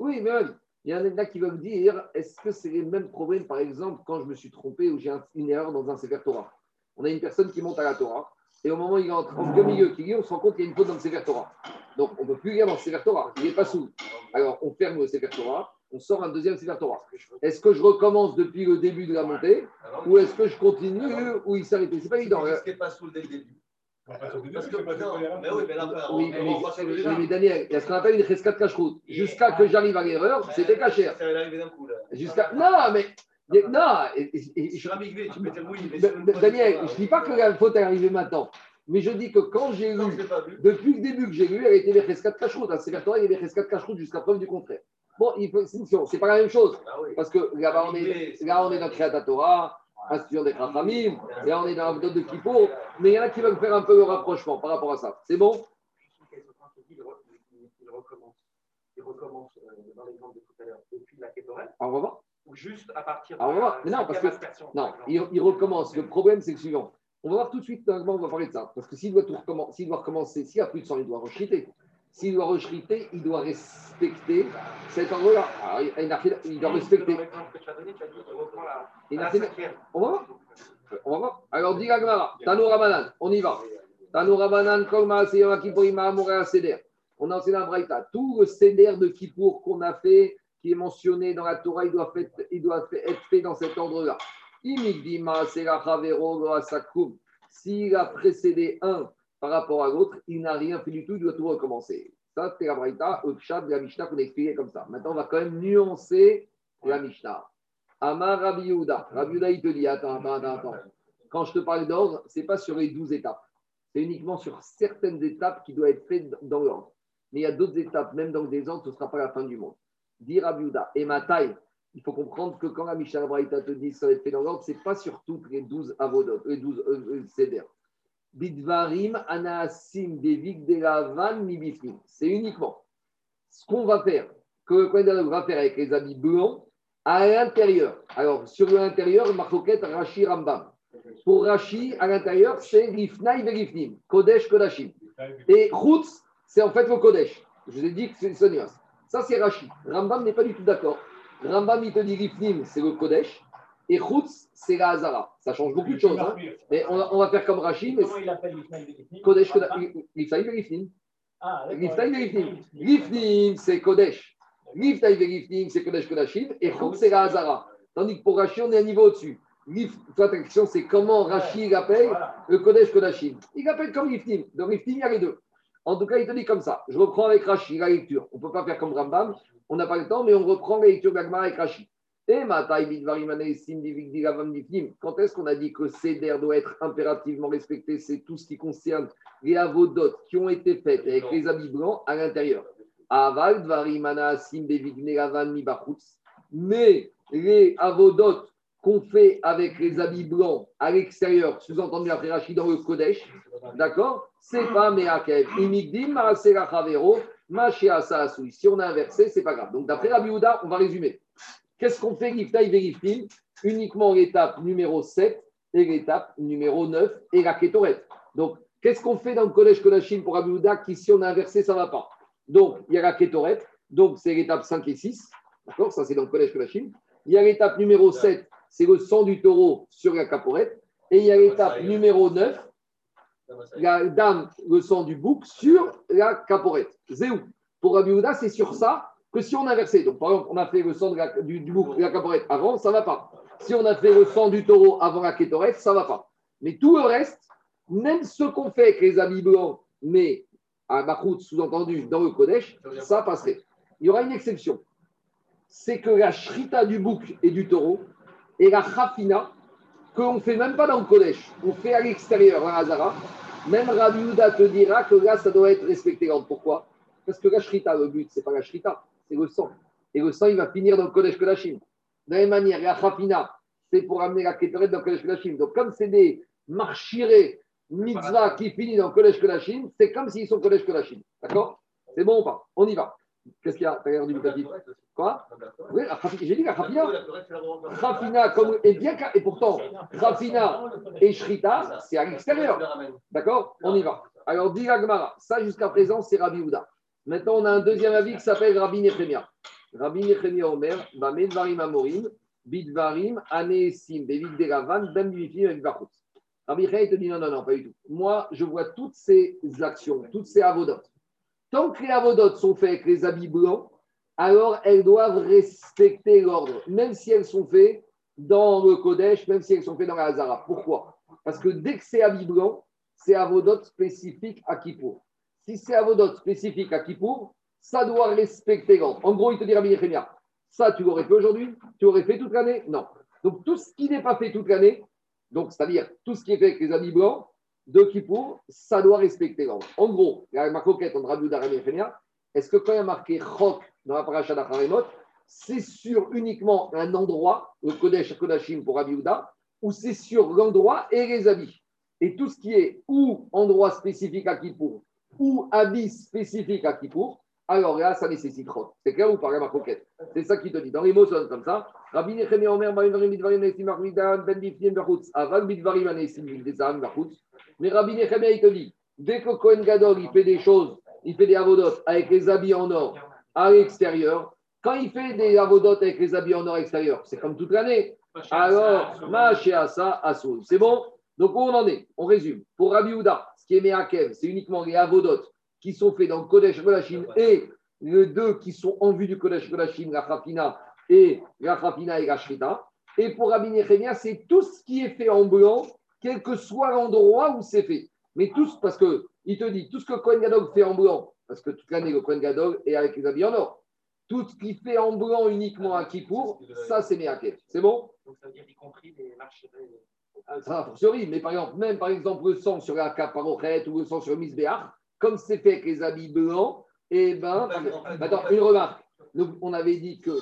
Oui, mais il y en a qui veulent dire est-ce que c'est les mêmes problèmes, par exemple, quand je me suis trompé ou j'ai un- une erreur dans un Sefer Torah? On a une personne qui monte à la Torah, et au moment où il est en en plein milieu qui lit, on se rend compte qu'il y a une faute dans le Sefer Torah. Donc, on ne peut plus lire dans le Sefer Torah, il n'est pas sous. Alors, on ferme le Sefer Torah, on sort un deuxième Sefer Torah. Est-ce que je recommence depuis le début de la montée, ou est-ce que je continue ou il s'arrête? C'est pas évident. hein. Ce qui n'est pas sous le dès le début. Mais Daniel, il y a ce qu'on appelle une rescate cache-route. Jusqu'à que j'arrive à l'erreur, c'était caché. Ça va arriver d'un coup, là. Jusqu'à... Non, mais. mais- Non, et- et- et- Sur un migvé, tu Da- fois, Daniel, c'est je ne dis pas que la faute est arrivée maintenant, mais je dis que quand j'ai je lu, depuis le début que j'ai lu, elle était les rescate cache-route. C'est Torah, il y a les rescate cache-route jusqu'à preuve du contraire. Bon, c'est c'est pas la même chose, Ah oui. parce que là-bas, on est, là, on est dans Créata Torah, institution des Chachamim, là, on est dans la méthode de Kippo, mais il y en a qui veulent faire un peu le rapprochement par rapport à ça. C'est bon? Il recommence. Il recommence dans l'exemple de tout à l'heure, depuis la kétorette, On va voir ou juste à partir on va voir. Mais non, parce que- Non, il, il recommence. Le problème, c'est le suivant. On va voir tout de suite, normalement, on va parler de ça. Parce que s'il doit, tout recommen- s'il doit recommencer, s'il n'y a plus de sang, il doit rechriter. S'il doit rechriter, il doit respecter cet. Alors, il, doit respecter. On va voir On va voir. Alors, dis la Gemara, Tano Rabanan, on y va. Tano Rabanan, Kolma, Seyama Kipporim, Amora, Seder. On a enseigné dans Braïta. Tout le Seder de Kippour qu'on a fait, qui est mentionné dans la Torah, il doit, fait- il doit fait- être fait dans cet ordre-là. Imigdima, Serachavero, Loasakum. S'il a précédé un par rapport à l'autre, il n'a rien fait du tout, il doit tout recommencer. Ça, c'est la Braïta, le Pshat de la Mishnah qu'on a expliqué comme ça. Maintenant, on va quand même nuancer la Mishnah. Amar Rabbi Yehuda. Rabbi Yehuda, il te dit attends, attends, attends. Quand je te parle d'ordre, ce n'est pas sur les douze étapes. C'est uniquement sur certaines étapes qui doivent être faites dans l'ordre. Mais il y a d'autres étapes, même dans le désordre, ce ne sera pas la fin du monde. Dit Rabbi Yehuda. Et ma taille, il faut comprendre que quand la Mishnah Braïta te dit ça va être fait dans l'ordre, ce n'est pas sur toutes les douze avodot, les douze euh, euh, seder. Bidvarim Anaasim Devik. C'est uniquement ce qu'on va faire, que le Kohen va faire avec les habits blancs à l'intérieur. Alors, sur l'intérieur, Marcoquette, Rashi Rambam. Pour Rashi, à l'intérieur, c'est Rifnaï Verifnim, Kodesh Kodashim. Et Chutz, c'est en fait le Kodesh. Je vous ai dit que c'est une. Ça, c'est Rashi. Rambam n'est pas du tout d'accord. Rambam, il te dit Rifnim, c'est le Kodesh. Et Chutz, c'est la Hazara. Ça change beaucoup de choses. hein. Mais on va, on va faire comme. Mais Comment il appelle Kodesh. Rifnaï Verifnim. Rifnaï Verifnim. Rifnim, c'est Kodesh. Rifnaï Verifnim, c'est Kodesh Kodashim. Et Chutz, c'est la Hazara. Tandis que pour Rashi, on est à un niveau au-dessus. Toi, ta question, c'est comment Rashi il appelle le Kodesh Kodashim. Il appelle comme Riftim. Dans Riftim, il y a les deux. En tout cas, il te dit comme ça. Je reprends avec Rashi la lecture. On ne peut pas faire comme Rambam. On n'a pas le temps, mais on reprend la lecture d'Agmar avec Rashi. Quand est-ce qu'on a dit que Seder doit être impérativement respecté? C'est tout ce qui concerne les avodotes qui ont été faites avec les habits blancs à l'intérieur. Aval Dvarim Anasim Devik Negavan Mibachutz. Mais les avodotes qu'on fait avec les habits blancs à l'extérieur, sous-entendu après Rachid dans le Kodesh, d'accord? C'est pas Meakev. Imigdim, Maasera Chavero. Si on a inversé, c'est pas grave. Donc d'après Rabbi Houda, on va résumer. Qu'est-ce qu'on fait? Giftaï Veriftim Uniquement l'étape numéro 7 et l'étape numéro 9 et la Ketoret. Donc, qu'est-ce qu'on fait dans le Kodesh Kodashim pour Rabbi Houda qui, si on a inversé, ça ne va pas? Donc, il y a la Ketoret, donc c'est l'étape 5 et 6. D'accord? Ça, c'est dans le Kodesh Kodashim. Il y a l'étape numéro 7, c'est le sang du taureau sur la caporette. Et il y a l'étape numéro 9, la dame, le sang du bouc sur la caporette. Zéou. Pour Rabbi Houda, c'est sur ça que si on a versé. Donc, par exemple, on a fait le sang de la- du, du bouc, de la caporette avant, ça ne va pas. Si on a fait le sang du taureau avant la kétorette, ça ne va pas. Mais tout le reste, même ce qu'on fait avec les habits blancs, mais à Bachout, sous-entendu, dans le Kodesh, ça passerait. Il y aura une exception. C'est que la shrita du bouc et du taureau et la chafina, qu'on ne fait même pas dans le Kodesh, on fait à l'extérieur, à Hazara, même Rabbi Houda te dira que là, ça doit être respecté. Pourquoi? Parce que la shrita, le but, c'est pas la shrita, c'est le sang. Et le sang, il va finir dans le Kodesh Kodashim. De la même manière, la chafina, c'est pour amener la kétoret dans le Kodesh Kodashim. Donc, comme c'est des marchirés mitzvah qui finissent dans le Kodesh Kodashim, c'est comme s'ils sont Kodesh Kodashim. D'accord? C'est bon ou pas? On y va. Qu'est-ce qu'il y a? T'as l'air dubitatif Quoi? Oui, j'ai dit la comme, et bien et pourtant, Rafina et Shrita, c'est à l'extérieur. D'accord? On y va. Alors, dit Gemara, ça jusqu'à présent, c'est Rabbi Houda. Maintenant, on a un deuxième avis qui s'appelle Rabbi Nechemia. Rabbi Nechemia Omer, Bamed Varim Amorim, Bidvarim, Anesim, David Deravan, Ben Bifim, Ben Bachut. Rabbi Nechemia te dit non, non, non, pas du tout. Moi, je vois toutes ces actions, toutes ces avodotes. Tant que les avodotes sont faites avec les habits blancs, alors elles doivent respecter l'ordre, même si elles sont faites dans le Kodesh, même si elles sont faites dans la Hazara. Pourquoi? Parce que dès que c'est habit blanc, c'est avodot spécifique à Kippour. Si c'est avodot spécifique à Kippour, ça doit respecter l'ordre. En gros, il te dit Rabbi Nechemia, ça tu l'aurais fait aujourd'hui Tu l'aurais fait toute l'année? Non. Donc tout ce qui n'est pas fait toute l'année, donc c'est-à-dire tout ce qui est fait avec les habits blancs de Kippour, ça doit respecter l'ordre. En gros, a ma coquette entre Rabbi Rabbi Nechemia. Est-ce que quand il y a marqué Chok dans la paracha d'Acharemot, c'est sur uniquement un endroit, le Kodesh Kodashim pour Rabbi Houda, ou c'est sur l'endroit et les habits? Et tout ce qui est ou endroit spécifique à Kippour, ou habit spécifique à Kippour, alors là, ça nécessite Chok. C'est clair ou pas, ma coquette C'est ça qui te dit. Dans les mots, ça donne comme ça. Rabbi Nechemia Omer, Bidvarim, Nesim Armidan, Ben Bachutz, Aval Bidvarim, Bachutz. Mais Rabbi Nechemia, il te dit, dès que Kohen Gadol, il fait des choses, il fait des avodotes avec les habits en or à l'extérieur, quand il fait des avodotes avec les habits en or extérieur, c'est comme toute l'année. Alors, Mashiasa Asoul. C'est bon? Donc, où on en est? On résume. Pour Rabbi Houda, ce qui est Meakev, c'est uniquement les avodotes qui sont faits dans le Kodesh Kodashim et les deux qui sont en vue du Kodesh Kodashim, la Chafina et la Chafina et la Shrita. Et pour Rabbi Nechemia, c'est tout ce qui est fait en blanc, quel que soit l'endroit où c'est fait. Mais tous, parce que il te dit, tout ce que Kohen Gadol fait en blanc, parce que toute l'année, le Kohen Gadol est avec les habits en or. Tout ce qui fait en blanc uniquement à Kippour, ça c'est Meakev. C'est bon? Donc ça veut dire y compris les. Ça a fortiori, mais par exemple, même par exemple le sang sur la caparochet ou le sang sur le misbéach, comme c'est fait avec les habits blancs, eh ben, attends, une remarque. Nous, on avait dit que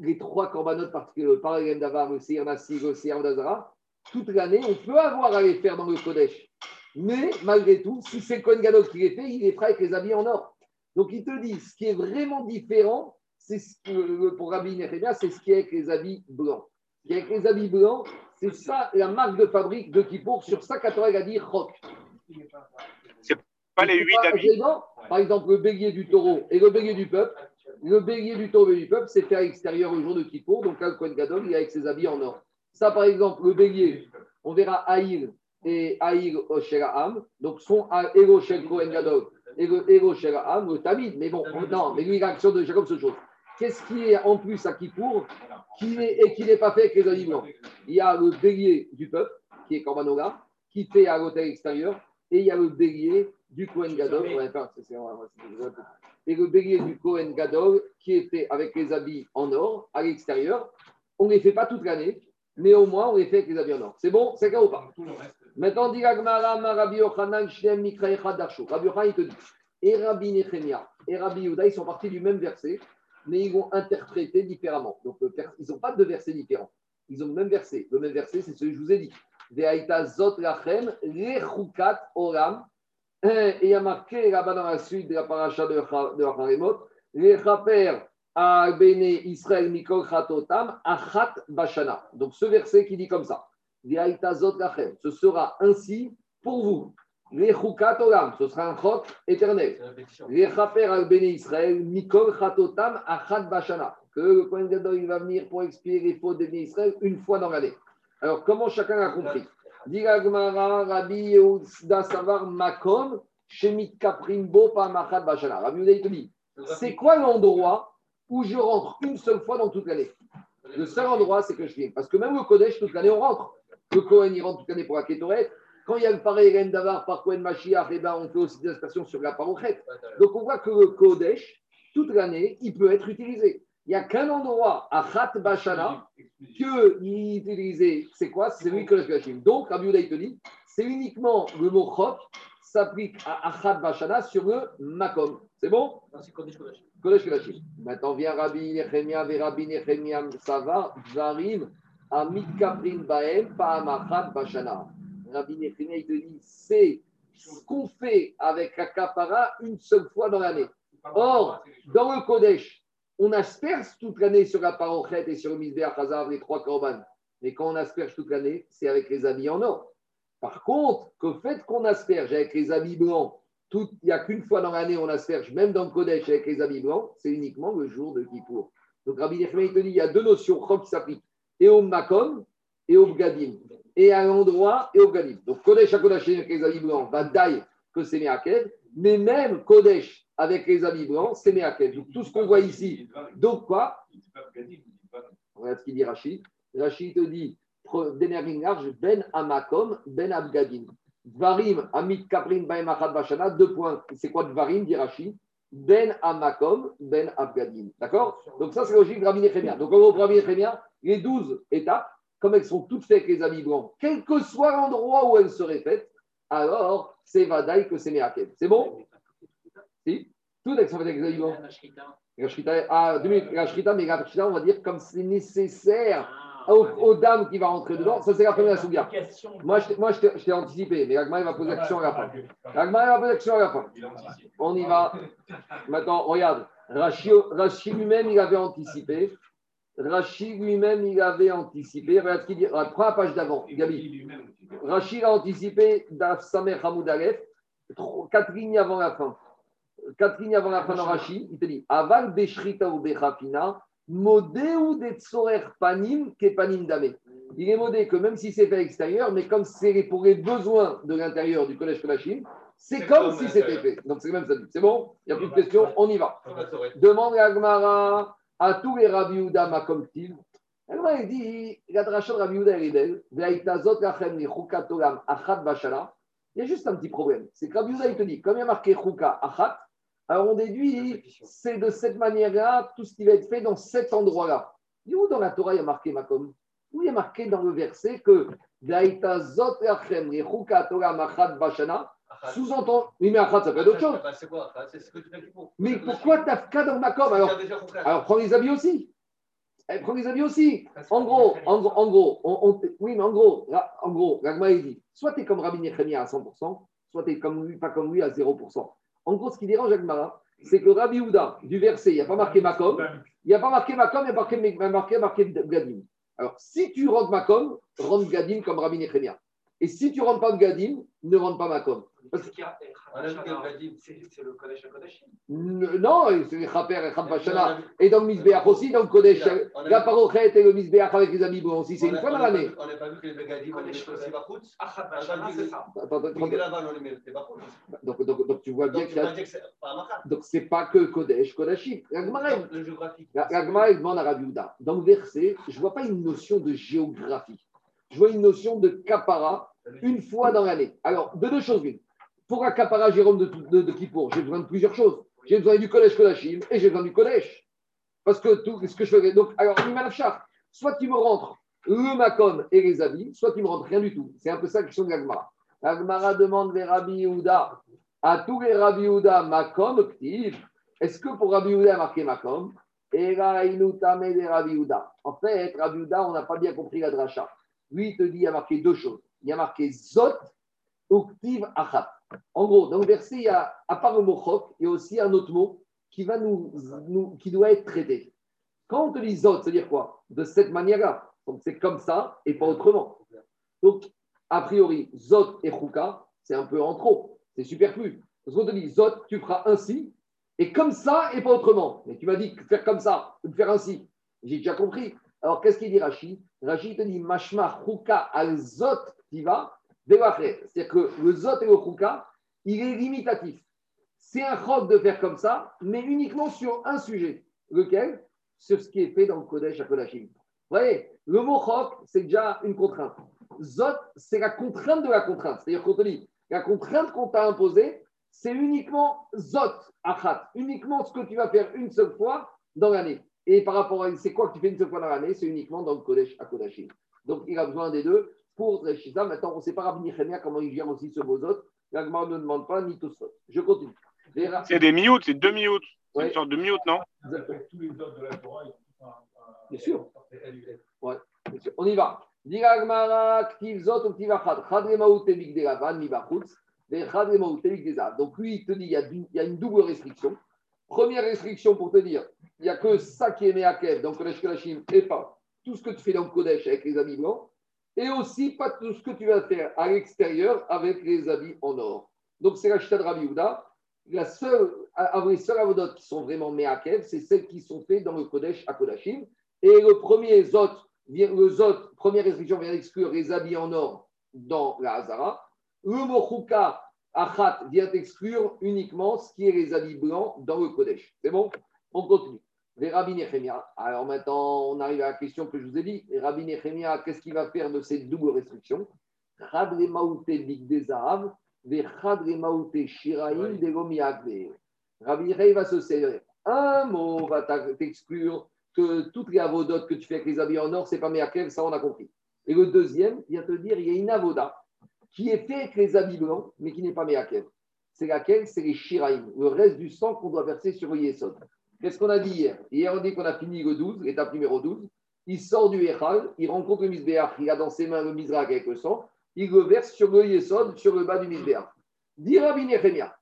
les trois corbanotes particuliers, le parallèle d'avar, le Seir Nassi, le Seir d'Azara, toute l'année, on peut avoir à les faire dans le Kodesh. Mais malgré tout, si c'est Kohen Gadol qui les fait, il est prêt avec les habits en or. Donc il te dit, ce qui est vraiment différent, c'est ce que, pour Rabbi Nehemia, c'est ce qui est avec les habits blancs. Est avec les habits blancs, c'est ça la marque de fabrique de Kippour. Sur ça, Katorel a dit Rock. Pas les C'est huit habits. Par exemple, le bélier du taureau et le bélier du peuple. Le bélier du taureau et du peuple, c'est fait à l'extérieur le jour de Kippour. Donc là, le Kohen Gadol, il est avec ses habits en or. Ça, par exemple, le bélier, on verra Aïl et Aïl Osheraam. Donc, son Ego Shel Kohen Gadol et le Ego Sheraam, le Tamid. Mais bon, non, mais lui, il a l'action de Jacob, c'est chose. Qu'est-ce qui est en plus à Kippour qui et qui n'est pas fait avec les habits blancs Il y a le bélier du peuple, qui est Korbanola, qui fait à l'hôtel extérieur, et il y a le bélier du Kohen Gadol. Et le bélier du Kohen Gadol, qui est fait avec les habits en or à l'extérieur. On ne les fait pas toute l'année, mais au moins on les fait avec les habits en or. C'est bon? C'est clair ou pas? Maintenant, dit Rabbi Yochanan, Shem, Mikra, Darsho. Rabbi Yochanan, il te dit, et Rabbi Nechemia et Rabbi Yehuda, ils sont partis du même verset, mais ils vont interpréter différemment. Donc, vers- ils n'ont pas deux versets différents. Ils ont le même verset. Le même verset, c'est celui que je vous ai dit. Oram. Et il y a marqué là-bas dans la suite de la paracha de de à Bene Israël mikol achat bashana. Donc, ce verset qui dit comme ça. Ce sera ainsi pour vous. Lechukat oram. Ce sera un chok éternel. Les chaper al béné Israël, Mikol Chatotam, Achat Bashana. Que le Kohen Gadol il va venir pour expier les fautes des béné Israël une fois dans l'année. Alors, comment chacun a compris? Gemara, Rabbi Yehuda Savar Makom, Shemit Kaprimbo, Pamachat Bashana. Rabbi Yehuda, te dit, c'est quoi l'endroit où je rentre une seule fois dans toute l'année? Le seul endroit, c'est que je viens. Parce que même le Kodesh, toute l'année, on rentre. Le Kohen, il rentre toute l'année pour la Kétoret. Quand il y a le pareil Ren Davar par Kohen Mashiach, eh ben, on fait aussi des aspersions sur la Parochet. Donc on voit que le Kodesh, toute l'année, il peut être utilisé. Il n'y a qu'un endroit à Khat Bashana que il est utilisé. C'est quoi? C'est celui que le. Donc, Rabbi il te dit, c'est uniquement le mot Chok s'applique à Achat Bashana sur le Makom. C'est bon? Non, c'est Kodesh Kodesh. Kodesh Kodashim. Maintenant vient Rabbi Nechemia, Rabbi Nechemia Sava, Varim, Amit Kaprin Baem, Paamachat Bashana. Rabbi te dit, c'est ce qu'on fait avec la kapara une seule fois dans l'année. Or, dans le Kodesh, on asperge toute l'année sur la parochet et sur le misbéach Hazav, les trois korban. Mais quand on asperge toute l'année, c'est avec les habits en or. Par contre, que fait qu'on asperge avec les habits blancs, il n'y a qu'une fois dans l'année on asperge, même dans le Kodesh avec les habits blancs, c'est uniquement le jour de Kippour. Donc Rabbi Nechemia, il dit, il y a deux notions chok, qui s'appliquent, et au Makom et au Bgadim, et à l'endroit et au Bgadim. Donc Kodesh à Kodesh avec les habits blancs, va daille que c'est Meakev, mais même Kodesh avec les habits blancs, c'est Meakev. Donc tout ce qu'on voit ici, donc quoi? Regarde ce qu'il dit Rachid. Rachid te dit d'énergie large, ben amakom, ben abgadin. Dvarim, amit kaprin, baem achad bashana, deux points. C'est quoi Dvarim, dit Rachid Ben amakom, ben abgadin. D'accord? Donc ça, c'est logique de Rabbi Nechemia. Donc en gros, Rabbi Nechemia, les douze étapes, comme elles sont toutes faites avec les habits blancs, quel que soit l'endroit où elles seraient faites, alors c'est Vadaï que c'est Meakev. C'est bon? Si? Toutes elles sont faites avec les habits blancs. La Shrita. Ah, deux minutes, la shrita, mais la shrita, on va dire comme c'est nécessaire Ah, aux, aux dames qui va rentrer dedans. Ça, c'est la première souga. Moi, je, t'ai- moi, je t'ai je t'ai anticipé, mais Agma, il va poser la question à la fin. Il va poser la question à la fin. On y va. Maintenant, regarde. Rachid lui-même, il avait anticipé. Rachid lui-même, il avait anticipé. Regarde ce qu'il dit. Prends la page d'avant, Gabi. Rachid a anticipé Daf Samer Hamoud Aleph, quatre lignes avant la fin. Quatre lignes avant la fin de Rachid, il te dit Aval Beshrita ou Bechapina, modé ou des tsorer panim ke panim dame. Il est modé que même si c'est fait à l'extérieur, mais comme c'est pour les besoins de l'intérieur du collège Kolachim, c'est C'est comme si c'était fait. Donc c'est même ça. C'est bon? Il n'y a plus de questions, on y va. Demande à Agmara à tous les Rabbi. Agmara il dit la dracha de Rabbi elle est belle. Il y a juste un petit problème. C'est que Rabbi Yehuda il te dit, comme il y a marqué achat, alors on déduit, c'est de cette manière-là tout ce qui va être fait dans cet endroit-là. Et où dans la Torah il y a marqué Makom Où il y a marqué dans le verset que Ve'aitazot lachem bashana. Sous-entend, oui mais achat ça peut être autre chose. C'est quoi Achat C'est ce que tu fais pour. Mais pourquoi Tafka dans Makom alors alors, prends les habits aussi. Eh, prends les habits aussi. En gros, en, gros- en gros, on- on- oui, mais en gros, là, en gros, l'Agma, il dit, soit tu es comme Rabbi Nechemia à 100%, soit tu es comme lui, pas comme lui à 0%. En gros, ce qui dérange Agmara, c'est que Rabbi Houda, du verset, il n'y a pas marqué Makom, il n'y a pas marqué Makom, il n'y a pas marqué, il y a marqué, marqué Gadim. Alors, si tu rentres Makom, rentre Gadim comme Rabbi Nechemia. Et si tu rentres pas Gadim, ne rentre pas Makom. Parce que- On a vu que le Gadim, c'est le Kodesh. N- Non, c'est Chaper et Chapashana. Et dans le Misbeach aussi, dans le Kodesh, la Parochet et le Misbeach avec les amis aussi, c'est une fois dans l'année. On n'a pas vu que les Begadim, on les Bachoutz. C'est ça. Les les. Donc, donc, donc tu vois bien Donc, que c'est donc c'est pas que Kodesh, Kodashim. La Gemara, elle- demande à Rabbi Houda. Dans le verset, je ne vois pas une notion de géographie. Je vois une notion de kapara une fois dans l'année. Alors, de deux choses l'une. Pour un kapara Jérôme de, de, de Kippour, j'ai besoin de plusieurs choses. J'ai besoin du Kodesh Kodashim et j'ai besoin du Kodesh. Parce que tout ce que je fais. Donc, alors, Imanafchar, soit tu me rentres le Makon et les habits, soit tu me rentres rien du tout. C'est un peu ça la question de l'Agmara. L'Agmara demande les Rabbi Yehuda, à tous les Rabbi Yehuda, Makom. Est-ce que pour Rabbi Yehuda, marqué Makom? Et là, des Rabbi Yehuda. En fait, Rabbi Yehuda, on n'a pas bien compris la dracha. Lui, il te dit, il y a marqué deux choses. Il y a marqué Zot, Uktiv, Achat. En gros, dans le verset, il y a, à part le mot chok, il y a aussi un autre mot qui, va nous, qui doit être traité. Quand on te dit Zot, c'est-à-dire quoi? De cette manière-là. Donc c'est comme ça et pas autrement. Donc, a priori, Zot et Chouka, c'est un peu en trop. C'est superflu. Parce qu'on te dit Zot, tu feras ainsi, et comme ça et pas autrement. Mais tu m'as dit faire comme ça, de faire ainsi. J'ai déjà compris. Alors qu'est-ce qu'il dit Rachid Rachid te dit Mashma Chouka al Zot Tiva C'est-à-dire que le Zot et le Chouka, il est limitatif. C'est un chok de faire comme ça, mais uniquement sur un sujet. Lequel? Sur ce qui est fait dans le Kodesh à Kodashim. Vous voyez, le mot chok, c'est déjà une contrainte. Zot, c'est la contrainte de la contrainte. C'est-à-dire qu'on te dit, la contrainte qu'on t'a imposée, c'est uniquement Zot, Achat, uniquement ce que tu vas faire une seule fois dans l'année. Et par rapport à c'est quoi que tu fais une seule fois dans l'année, c'est uniquement dans le Kodesh à Kodashim. Donc il a besoin des deux pour Reshisa. Maintenant, on ne sait pas Rabbi comment il gère aussi ce mot Zot. La Gemara ne demande pas ni tout ça. Je continue. C'est des mi-août, c'est deux mi-août. C'est Ouais. une sorte de mi-août, non? Tous les autres de la Torah, ils sont Bien sûr. un- Bien sûr. On y va. Mi. Donc lui, il te dit il y a une double restriction. Première restriction pour te dire, il n'y a que ça qui est Meakev dans Kodesh Kodashim et pas tout ce que tu fais dans le Kodesh avec les habits blancs. Et aussi pas tout ce que tu vas faire à l'extérieur avec les habits en or. Donc c'est la Chita de Rabbi Yehuda. La seule, les seules avodotes qui sont vraiment Meakev, c'est celles qui sont faites dans le Kodesh à Kodashim. Et le premier Zot, le Zot, première restriction vient exclure les habits en or dans la Hazara. Le Mochuka Achat vient exclure uniquement ce qui est les habits blancs dans le Kodesh. C'est bon? On continue. Les Rabbi Nechemia. Alors maintenant, on arrive à la question que je vous ai dit. Les Rabbi Nechemia, qu'est-ce qu'il va faire de ces doubles restrictions Chad le maouté big des Zahav, ve chad le maouté shiraim de l'omiakve. Rabbi Nechemia va se serrer. Un mot va t'exclure que toutes les avodotes que tu fais avec les habits en or, c'est pas Meakev, ça on a compris. Et le deuxième vient te dire, il y a une avoda qui est faite avec les habits blancs, mais qui n'est pas Meakev. C'est laquelle C'est les shiraim, le reste du sang qu'on doit verser sur le yesod. Qu'est-ce qu'on a dit hier? Hier, on dit qu'on a fini le 12, l'étape numéro 12. Il sort du Echal, il rencontre le Misbéach, il a dans ses mains le Mizrak avec le sang, il le verse sur le Yesod, sur le bas du Misbéach. Dit Rabbi Nechemia,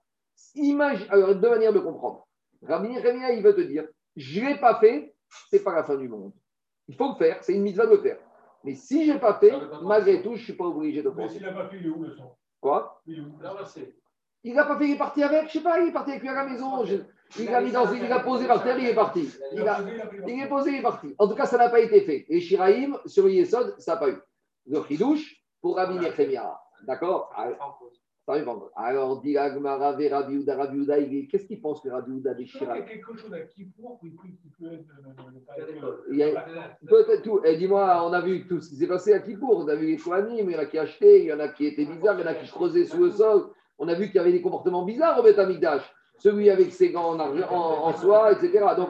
imagine, alors deux manières de comprendre. Rabbi Nechemia, il veut te dire, je ne l'ai pas fait, c'est pas la fin du monde. Il faut le faire, c'est une mitzvah de le faire. Mais si je n'ai pas fait, malgré tout, je ne suis pas obligé de Mais penser. s'il n'a pas fait, il est où le son Quoi? Il est où? Il n'a pas fait, il est parti avec, je ne sais pas, il est parti avec lui à la maison. je- il l'a mis dans, il l'a posé par terre, il est parti. Il a, il est posé, il est parti. En tout cas, ça n'a pas été fait. Et Shiraïm, sur Yesod, ça n'a pas eu. Le Chidouche, pour Rabbi Nechemia. D'accord? Alors, dit Agmara, Rabbi Houda, Rabbi il est- qu'est-ce qu'il pense que Rabbi Houda des crois qu'il y a quelque chose à Kippour qui peut qui peut être. Il y a- Peut-être tout. Et dis-moi, on a vu tout ce qui s'est passé à Kippour. On a vu les Kohanim, il y en a qui achetaient, il y en a qui étaient bizarres, il y en a qui creusaient sous le sol. On a vu qu'il y avait des comportements bizarres au Beth Amikdash. Celui avec ses gants en, argent- en, en soie, etc. Donc,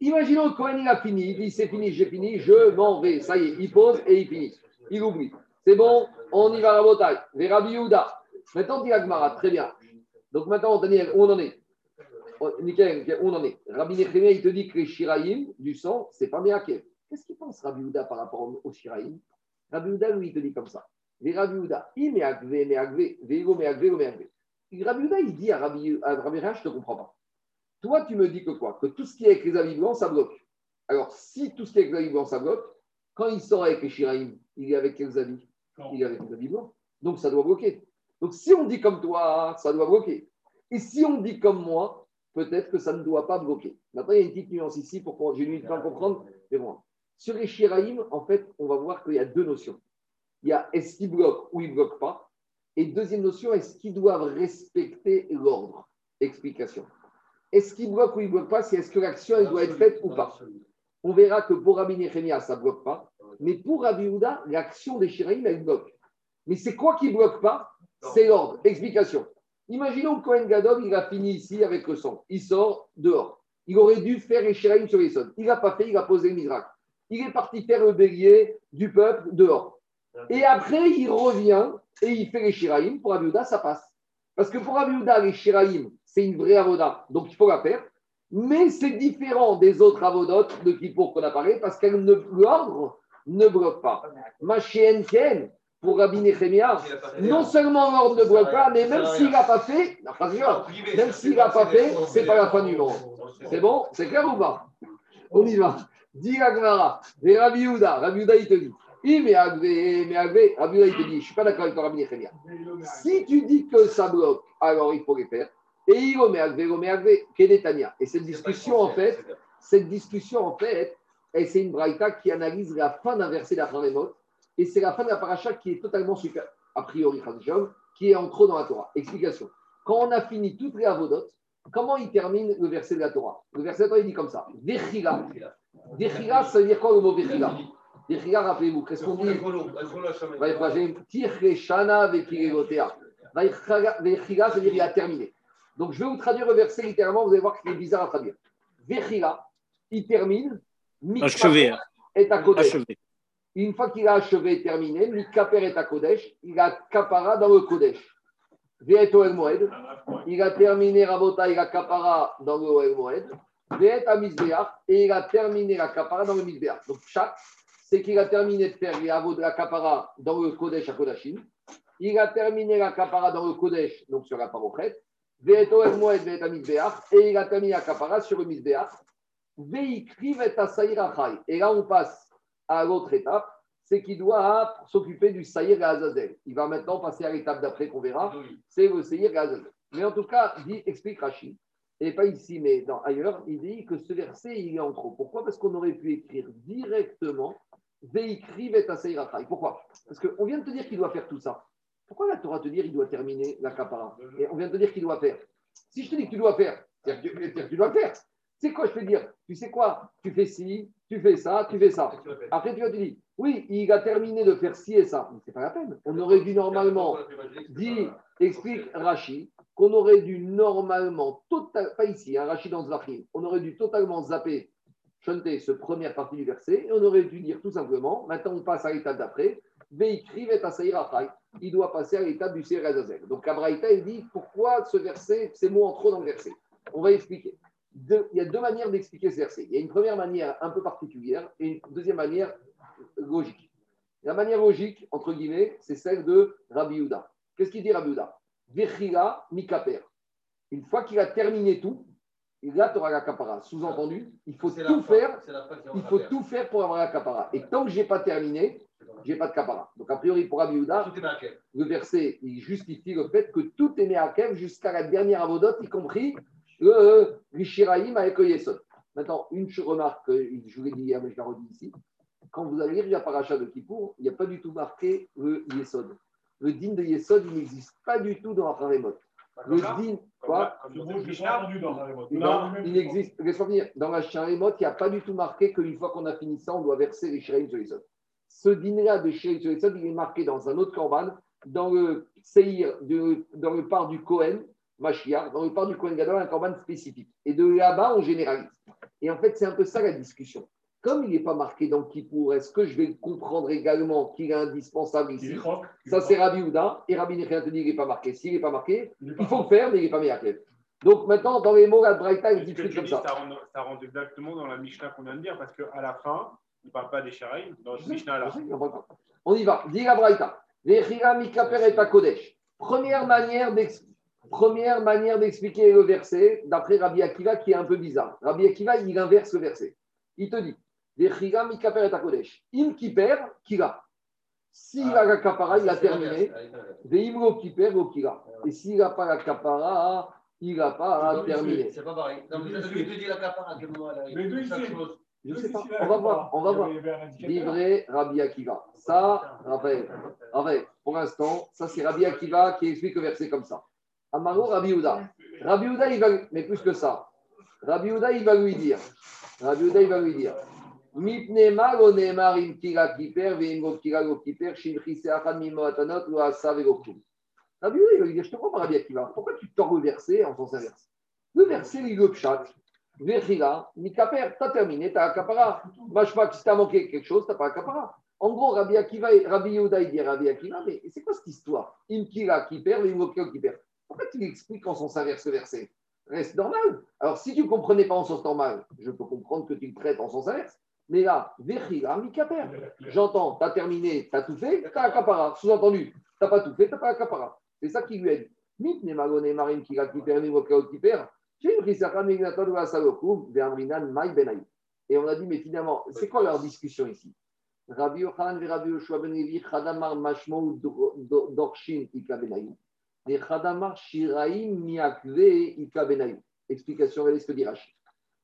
imaginons que Cohen il a fini, il dit c'est fini, j'ai fini, je m'en vais. Ça y est, il pose et il finit. Il oublie. C'est bon, on y va à la bataille. Les Rabbi Yehuda. Maintenant, dit Agmara, très bien. Donc maintenant, Daniel, où on en est Oh, Nickel, on en est Rabbi Nechemia, il te dit que les Shiraïm, du sang, c'est pas Meakev. Qu'est-ce qu'il pense Rabbi Yehuda par rapport au Shiraïm? Rabbi Yehuda, lui, il te dit comme ça. Les Rabbi Yehuda, il mais agvé, mais agvé. Et Rabbi Yehuda, il dit à Rabbi, à Rabbi je ne te comprends pas. Toi, tu me dis que quoi? Que tout ce qui est avec les habits blancs, ça bloque. Alors, si tout ce qui est avec les habits blancs, ça bloque, quand il sort avec les Shiraïm, il est avec quels habits? Il est avec les habits blancs. Donc, ça doit bloquer. Donc, si on dit comme toi, ça doit bloquer. Et si on dit comme moi, peut-être que ça ne doit pas bloquer. Maintenant, il y a une petite nuance ici pour que j'ai temps de comprendre. Mais bon. Sur les Shiraïm, en fait, on va voir qu'il y a deux notions. Il y a est-ce qu'ils bloquent ou ils ne bloquent pas. Et deuxième notion, est-ce qu'ils doivent respecter l'ordre? Explication. Est-ce qu'ils bloquent ou ils ne bloquent pas C'est est-ce que l'action elle doit être faite ou pas? On verra que pour Rabbi Nechemia, ça ne bloque pas. Mais pour Rabbi Houda, l'action des Shiraïm, elle bloque. Mais c'est quoi qui ne bloque pas? C'est l'ordre. Explication. Imaginons que Cohen Gadol, il a fini ici avec le sang. Il sort dehors. Il aurait dû faire les Shiraïm sur les. Il n'a pas fait, il a posé le miracle. Il est parti faire le bélier du peuple dehors. Et après, il revient et il fait les. Pour Abiouda, ça passe. Parce que pour Abiouda, les c'est une vraie avoda. Donc, il faut la faire. Mais c'est différent des autres avodotes de Kippour qu'on a parlé parce ne l'ordre ne bloque pas. Ma chienne pour Rabbi Nechemia, non seulement l'ordre ne bloque pas, mais même s'il n'a pas fait, même s'il n'a pas fait, c'est pas la fin du monde. C'est bon? C'est clair ou pas? On y va. Dis Agmara, et Rabbi Yehuda, Rabbi Yehuda il te dit, il mais Agvé, mais Agvé, Rabbi Yehuda il te dit, je ne suis pas d'accord avec toi Rabbi Nechemia. Si tu dis que ça bloque, alors il faut les faire. Et il met Agvé, il met Agvé, Kenetania. Et cette discussion en fait, cette discussion en fait, c'est une braïta qui analyse la fin d'un verset d'Aframemot, et c'est la fin de la paracha qui est totalement super, a priori, qui est en trop dans la Torah. Explication. Quand on a fini toutes les avodotes, comment il termine le verset de la Torah? Le verset de la Torah, il dit comme ça Vechila. Vechila, ça veut dire quoi le mot Vechila? Vechila, rappelez-vous, qu'est-ce qu'on dit? Vechila, ça veut dire il a terminé. Donc je vais vous traduire le verset littéralement, vous allez voir qu'il est bizarre à traduire. Vechila, il termine. Achevé. est à côté. Achevé. Une fois qu'il a achevé et terminé, Mikaper est à Kodesh, il a Kapara dans le Kodesh. Ve'eto El Moed, il a terminé Rabota, il a Kapara dans le El Moed. Amizbeach, et il a terminé la Kapara dans le Mizbeach. Donc, chaque, c'est qu'il a terminé de faire la Kapara dans le Kodesh à Kodashim. Il a terminé la Kapara dans le Kodesh, donc sur la Parochet. Ve'eto El Moed, Amizbeach, et il a terminé la Kapara sur le Mizbeach. Et là, on passe à l'autre étape, c'est qu'il doit s'occuper du Saïr et Azazel. Il va maintenant passer à l'étape d'après qu'on verra, c'est le Saïr et Azazel. Mais en tout cas, dit, explique Rachid, et pas ici, mais dans, ailleurs, il dit que ce verset, il est en trop. Pourquoi? Parce qu'on aurait pu écrire directement Veikri Vetaseirachai. Pourquoi? Parce qu'on vient de te dire qu'il doit faire tout ça. Pourquoi la Torah te dire qu'il doit terminer la capara Et on vient de te dire qu'il doit faire. Si je te dis que tu dois faire, c'est-à-dire que tu dois faire. C'est quoi je peux dire? Tu sais quoi? Tu fais ci, tu fais ça, tu fais ça. Après, tu vas te dire, oui, il a terminé de faire ci et ça. Mais ce n'est pas la peine. On aurait dû normalement, dit, explique Rachid, qu'on aurait dû normalement, total, pas ici, hein, Rachid dans Zvachim, on aurait dû totalement zapper, chanter ce première partie du verset, et on aurait dû dire tout simplement, maintenant on passe à l'étape d'après, il doit passer à l'étape du Seir Azazel. Donc Abraïta, il dit, pourquoi ce verset, ces mots en trop dans le verset? On va expliquer. Deux, il y a deux manières d'expliquer ce verset. Il y a une première manière un peu particulière et une deuxième manière logique. La manière logique, entre guillemets, c'est celle de Rabbi Yehuda. Qu'est-ce qu'il dit Rabbi Yehuda? Vechila mikaper. Une fois qu'il a terminé tout, là, tu auras la capara. Sous-entendu, il faut tout faire. Il faut tout faire pour avoir la capara. Et tant que je n'ai pas terminé, je n'ai pas de capara. Donc, a priori, pour Rabbi marqué. le verset il justifie le fait que tout est né à Kev jusqu'à la dernière avodote, y compris le euh, l'Ishiraïm avec le Yesod. Maintenant, une remarque que je vous l'ai dit hier, mais je la redis ici. Quand vous allez lire la paracha de Kippour, il n'y a pas du tout marqué le Yesod. Le din de Yesod, il n'existe pas du tout dans la Haremot. Le din, quoi il existe. Laisse-moi finir. Dans la Sharimot, il n'y a pas du tout marqué qu'une fois qu'on a fini ça, on doit verser les Shiraim sur autres. Ce dîner-là de Shiraim sur autres, il est marqué dans un autre Korban, dans le Seir, de- dans le part du Kohen, Mashiach, dans le part du Kohen Gadol, un Korban spécifique. Et de là-bas, on généralise. Et en fait, c'est un peu ça la discussion. Comme il n'est pas marqué dans Kippour, est-ce que je vais comprendre également qu'il est indispensable ici Ça, c'est Rabbi Houda. Et Rabbi Nechia te dit qu'il n'est pas marqué. S'il n'est pas marqué, il faut le faire, mais il n'est pas mis à clé. Donc maintenant, dans les mots, la Braïta, il dit comme ça. ça rentre, ça rentre exactement dans la Mishnah qu'on vient de dire, parce qu'à la fin, il ne parle pas des Sharaïm. Dans Mishnah-là, je sais, on y va. Dis la Braïta. Première manière première manière d'expliquer le verset, d'après Rabbi Akiva, qui est un peu bizarre. Rabbi Akiva, il inverse le verset. Il te dit. Im kiper, kira. S'il a la kapara, il a terminé. Veimro kiper, au kira. Et s'il n'a pas la kapara, il n'a pas terminé. C'est pas pareil. Non, mais te dit la capara, à quel moment elle Les deux arrive Chaque ici. chose. Je ne sais pas. On va voir. On va voir. Livré Rabbi Akiva. Ça, Raphaël, Raphaël, pour l'instant, ça c'est Rabbi Akiva qui explique le verset comme ça. Amaro Rabbi Houda. Rabbi Houda, il va, mais plus que ça. Rabbi Houda, il va lui dire. Rabbi Houda, il va lui dire. Rabbi Houda, il va lui dire, je te comprends pas Rabbi Akiva. Pourquoi tu tords le en sens inverse? Le verset, il le pchat. Vechira, mikaper, t'as terminé, t'as akapara. Machma, si t'as manqué quelque chose, t'as pas akapara. En gros, Rabbi Akiva, Rabbi Yehuda, il dit Rabbi Akiva, mais c'est quoi cette histoire? Imkira qui perd, Imokio qui perd. Pourquoi tu l'expliques en sens inverse ce verset? Reste normal. Alors, si tu ne comprenais pas en sens normal, je peux comprendre que tu le traites en sens inverse. Mais là. J'entends, t'as terminé, t'as tout fait, t'as akapara. Sous-entendu, t'as pas tout fait, t'as pas akapara. C'est ça qu'il lui a qui qui Benaï. Et on a dit, mais finalement, c'est quoi leur discussion ici? Rabbi Yochanan Rabbi Yoshua ben Levi, Chadamar Ika Benayu. Chadamar Shiraim. Explication, regardez ce que dit Rachid.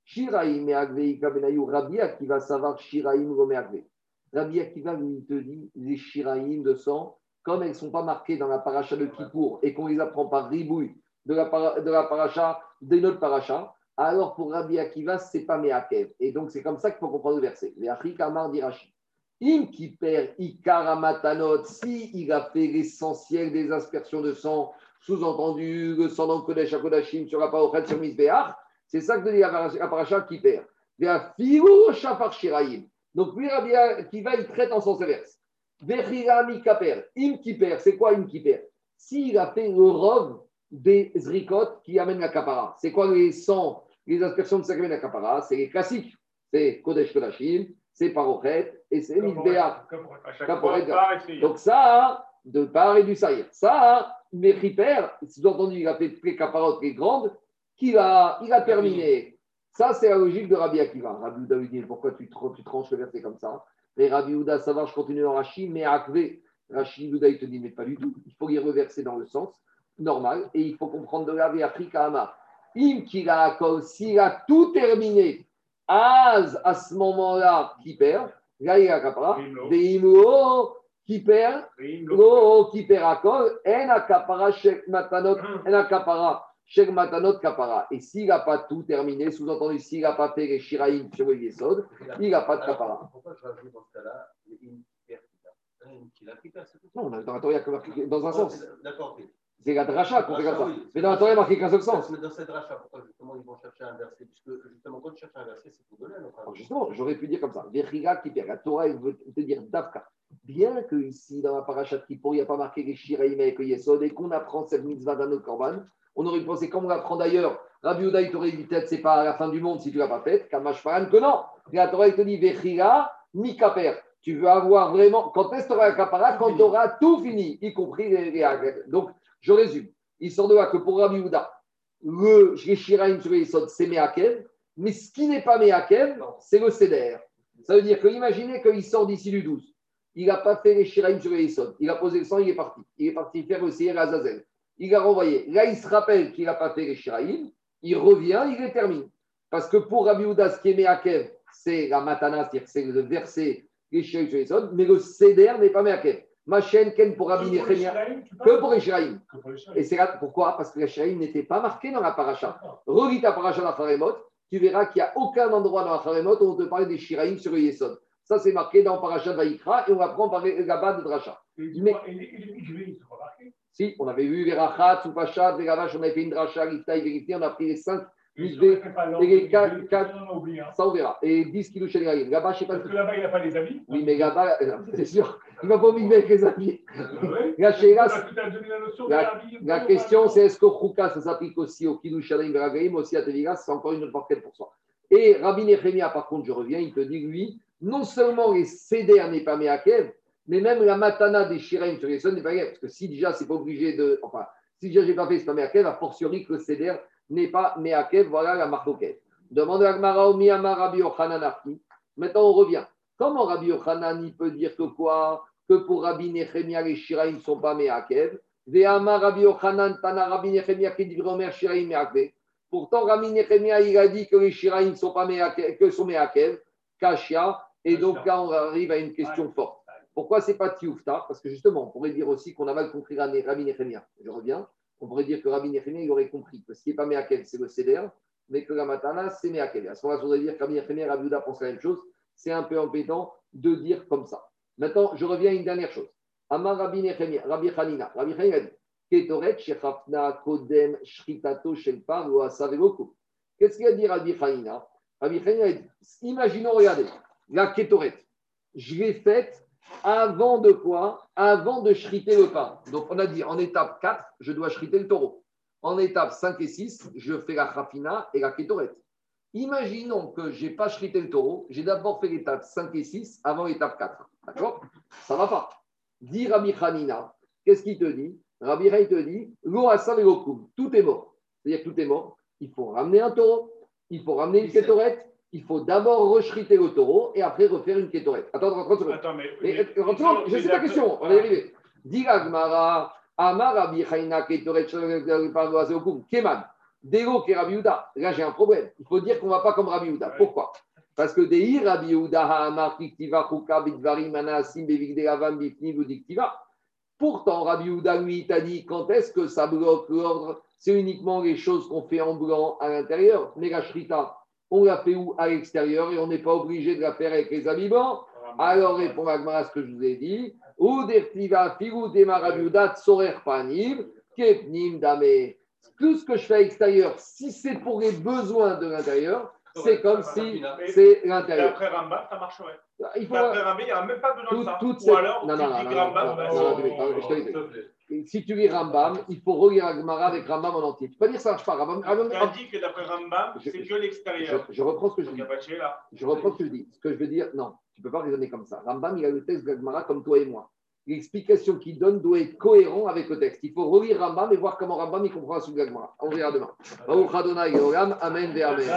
Shiraim Miakve Ika Benayu. Rabbi Akiva savoir Shiraim Go Miakve. Rabbi Akiva lui te dit les Shiraim de sang, comme elles ne sont pas marquées dans la paracha de Kippour et qu'on les apprend par ribouille de la, para, paracha, de notre paracha, alors pour Rabbi Akiva, ce n'est pas Meakev. Et donc c'est comme ça qu'il faut comprendre le verset. Les Kamar dit. Im perd Ikaramatanot, si il a fait l'essentiel des aspersions de sang, sous-entendu le sang dans Kodesh Akodashim sur la parochet sur Misbeach, c'est ça que dit la paracha qui perd. Donc lui, Rabbi Akiva, il traite en sens inverse. Vechirami kaper, im perd, c'est quoi im perd S'il a fait le rov des zrikot qui amènent la kapara, c'est quoi les sangs, les aspersions de sang qui amènent la kapara? C'est les classiques. C'est Kodesh Kodashim, c'est Parochet et c'est Misbeach. Donc ça, de part et du saïr. Ça, mais Riper, sous-entendu, il a fait les caparottes les grandes, qu'il a, il a terminé. Ça, c'est la logique de Rabbi Akiva. Rabbi Houda lui dit pourquoi tu, tu tranches le verset comme ça Mais Rabbi Houda, ça va, je continue dans Rashi, mais Akvé. Rashi Houda, il te dit, mais pas du tout. Il faut y reverser dans le sens normal et il faut comprendre de la Afrika. Im qu'il a s'il a tout terminé, Az, à ce moment-là, qui perd, Veimlo, qui perd, qui perd à col, En a capara, Shek Matanot, En a capara, Shek Matanot capara. Et s'il n'a pas tout terminé, sous-entendu, s'il n'a pas fait les Shiraïm sur le Yesod, il n'a pas de capara. Pourquoi je rajoute dans ce cas-là une Non, dans la Torah, il y a que marqué dans un sens. D'accord. C'est la dracha qu'on fait comme ça. Oui. Mais dans la Torah, il a marqué qu'un seul sens. Mais dans cette dracha, pourquoi justement ils vont chercher un verset? Puisque justement, quand tu cherches un verset, c'est pour à Alors avis. justement, j'aurais pu dire comme ça. Qui perd. La Torah, elle veut te dire Dafka. Bien que ici, dans la parachat Kippour, il n'y a pas marqué les Shiraïm avec le Yesod et qu'on apprend cette mitzvah d'un autre korban, on aurait pensé, comme on l'apprend d'ailleurs, Rabbi Uda, il t'aurait dit peut-être c'est pas à la fin du monde si tu ne l'as pas faite, Kamash Faran, que non. Et la Torah, il te dit Vechiga, Mikaper. Tu veux avoir vraiment, quand est-ce que tu auras la kapara Quand tu auras tout fini, y compris les, les. Donc, je résume. Il sort de là que pour Rabbi Uda, le les Shiraïm sur les c'est Meakev, mais ce qui n'est pas Meakev, c'est le Seder. Ça veut dire que imaginez qu'il sort d'ici du 12. Il n'a pas fait les Shiraïm sur les. Il a posé le sang, il est parti. Il est parti faire le Seir Azazel. Il a renvoyé. Là, il se rappelle qu'il n'a pas fait les Shiraïm. Il revient, il les termine. Parce que pour Rabbi Uda, ce qui est Meakev, c'est la matana, c'est-à-dire c'est le verset les Shiraïm sur mais le Seder n'est pas Meakev. Ma chaîne, Ken pour Rabbi Nechemia, que pour les Shiraïm. Et c'est là pourquoi? Parce que les Shiraïm n'étaient pas marqués dans la paracha. Relis ta paracha dans la Haremot, tu verras qu'il n'y a aucun endroit dans la Haremot où on te parle des Shiraïm sur le Yesod. Ça, c'est marqué dans Parashat Vaïkra et on apprend par là-bas de Dracha. Mais-. Si, on avait vu Verachat, Soupachat, Veravash, on avait fait une Dracha, Gifta et Vérité, on a pris les 5, Ils Migrés, sont fait pas et les l'ordre, quatre- ils- quatre- on en oublie, hein. ça on verra. Et 10 kilos chez les. Là-bas, je sais pas Parce ce que là-bas, il n'y a pas les amis. Oui, mais là-bas, euh, c'est sûr, il va pas avec les. Ouais? La de- question, c'est est-ce que Chouka, ça s'applique aussi au Kiddush Shalim Beragaim, aussi à Tevigas, c'est encore une autre portée pour soi. Et Rabbi Nechemia, par contre, je reviens, il te dit, lui, non seulement les CDR n'est pas Meakev, Mais même la matana des Shiraim sur les n'est pas grave, parce que si déjà c'est pas obligé de. Enfin, si déjà j'ai pas fait, c'est pas a fortiori que le Seder n'est pas Meakev, voilà la marque Demande à Gmara au Miyama Rabbi. Maintenant on revient. Comment Rabbi Yochanan il peut dire que quoi? Que pour Rabbi Nechemia, les Shiraim ne sont pas Meakev Ve'ama Rabbi Yochanan, Tana Rabbi Nechemia qui dit Meakev. Pourtant, Rabbi Nechemia, il a dit que les Shiraim ne sont pas Meakev, que sont Meakev, Kashia. Et donc là, on arrive à une question forte. Pourquoi c'est pas Tioufta? Parce que justement, on pourrait dire aussi qu'on a mal compris Rabbi Nechemia. Je reviens. On pourrait dire que Rabbi Nechemia, il aurait compris que ce qui n'est pas Meakev, c'est le Seder, mais que la Matana, c'est Meakev. À ce moment-là, on pourrait dire que Rabbi Nechemia et Rabbi Uda pensent la même chose. C'est un peu embêtant de dire comme ça. Maintenant, je reviens à une dernière chose. Amar Rabbi Nechemia, Rabbi Hanina. Rabbi Hanina dit Ketoret Kodem Shritato. Qu'est-ce qu'il a dit Rabbi Hanina? Rabbi Hanina dit Imaginons, regardez, la Ketoret, je l'ai faite avant de quoi? Avant de shriter le pain. Donc, on a dit en étape 4, je dois shriter le taureau. En étape 5 et 6, je fais la Khafina et la Ketoret. Imaginons que je n'ai pas shrité le taureau, j'ai d'abord fait l'étape 5 et 6 avant l'étape 4. D'accord? Ça ne va pas. Dit Rabbi Hanina, qu'est-ce qu'il te dit? Rabbi Hanina te dit et tout est mort. C'est-à-dire que tout est mort. Il faut ramener un taureau, il faut ramener une kétorette, il faut d'abord rechriter le taureau et après refaire une kétorette. Attends, 30 secondes. Attends, mais. Mais, 30 secondes, je sais ta question, on va y arriver. Dit Amar Rabbi Hanina kétorette, Keman. Dégo qui est Rabbi. Là, j'ai un problème. Il faut dire qu'on ne va pas comme Rabbi. Pourquoi? Parce que Dehi Rabbi Bevigdelavam Bifni Vudiktiva. Pourtant, Rabbi Yehuda, lui, il t'a dit quand est-ce que ça bloque l'ordre? C'est uniquement les choses qu'on fait en blanc à l'intérieur. Mais la shrita, on la fait où? À l'extérieur et on n'est pas obligé de la faire avec les habits blancs. Alors, répond Agmara ce que je vous ai dit. Ou dertiva figu dema Rabbi tsorer kepnim dame tout ce que je fais à l'extérieur, si c'est pour les besoins de l'intérieur, c'est comme si c'est Et l'intérieur. après Rambam, ça marcherait. Il faut Après Rambam, il n'y a même pas besoin de Tout- ça. Ou alors, non, non, non, c'est- si tu lis Rambam, il faut relire la Gemara avec Rambam en entier. Tu peux pas dire ça marche pas. Rambam, Rambam- dit que d'après Rambam, c'est que l'extérieur. je reprends ce que je dis. Je reprends ce que je dis. Ce que je veux dire, non, tu ne peux pas raisonner comme ça. Rambam, il a le texte Gemara comme toi et moi. L'explication qu'il donne doit être cohérent avec le texte. Il faut relire Rambam et voir comment Rambam il comprend la Gemara. On verra demain. Amen Amen.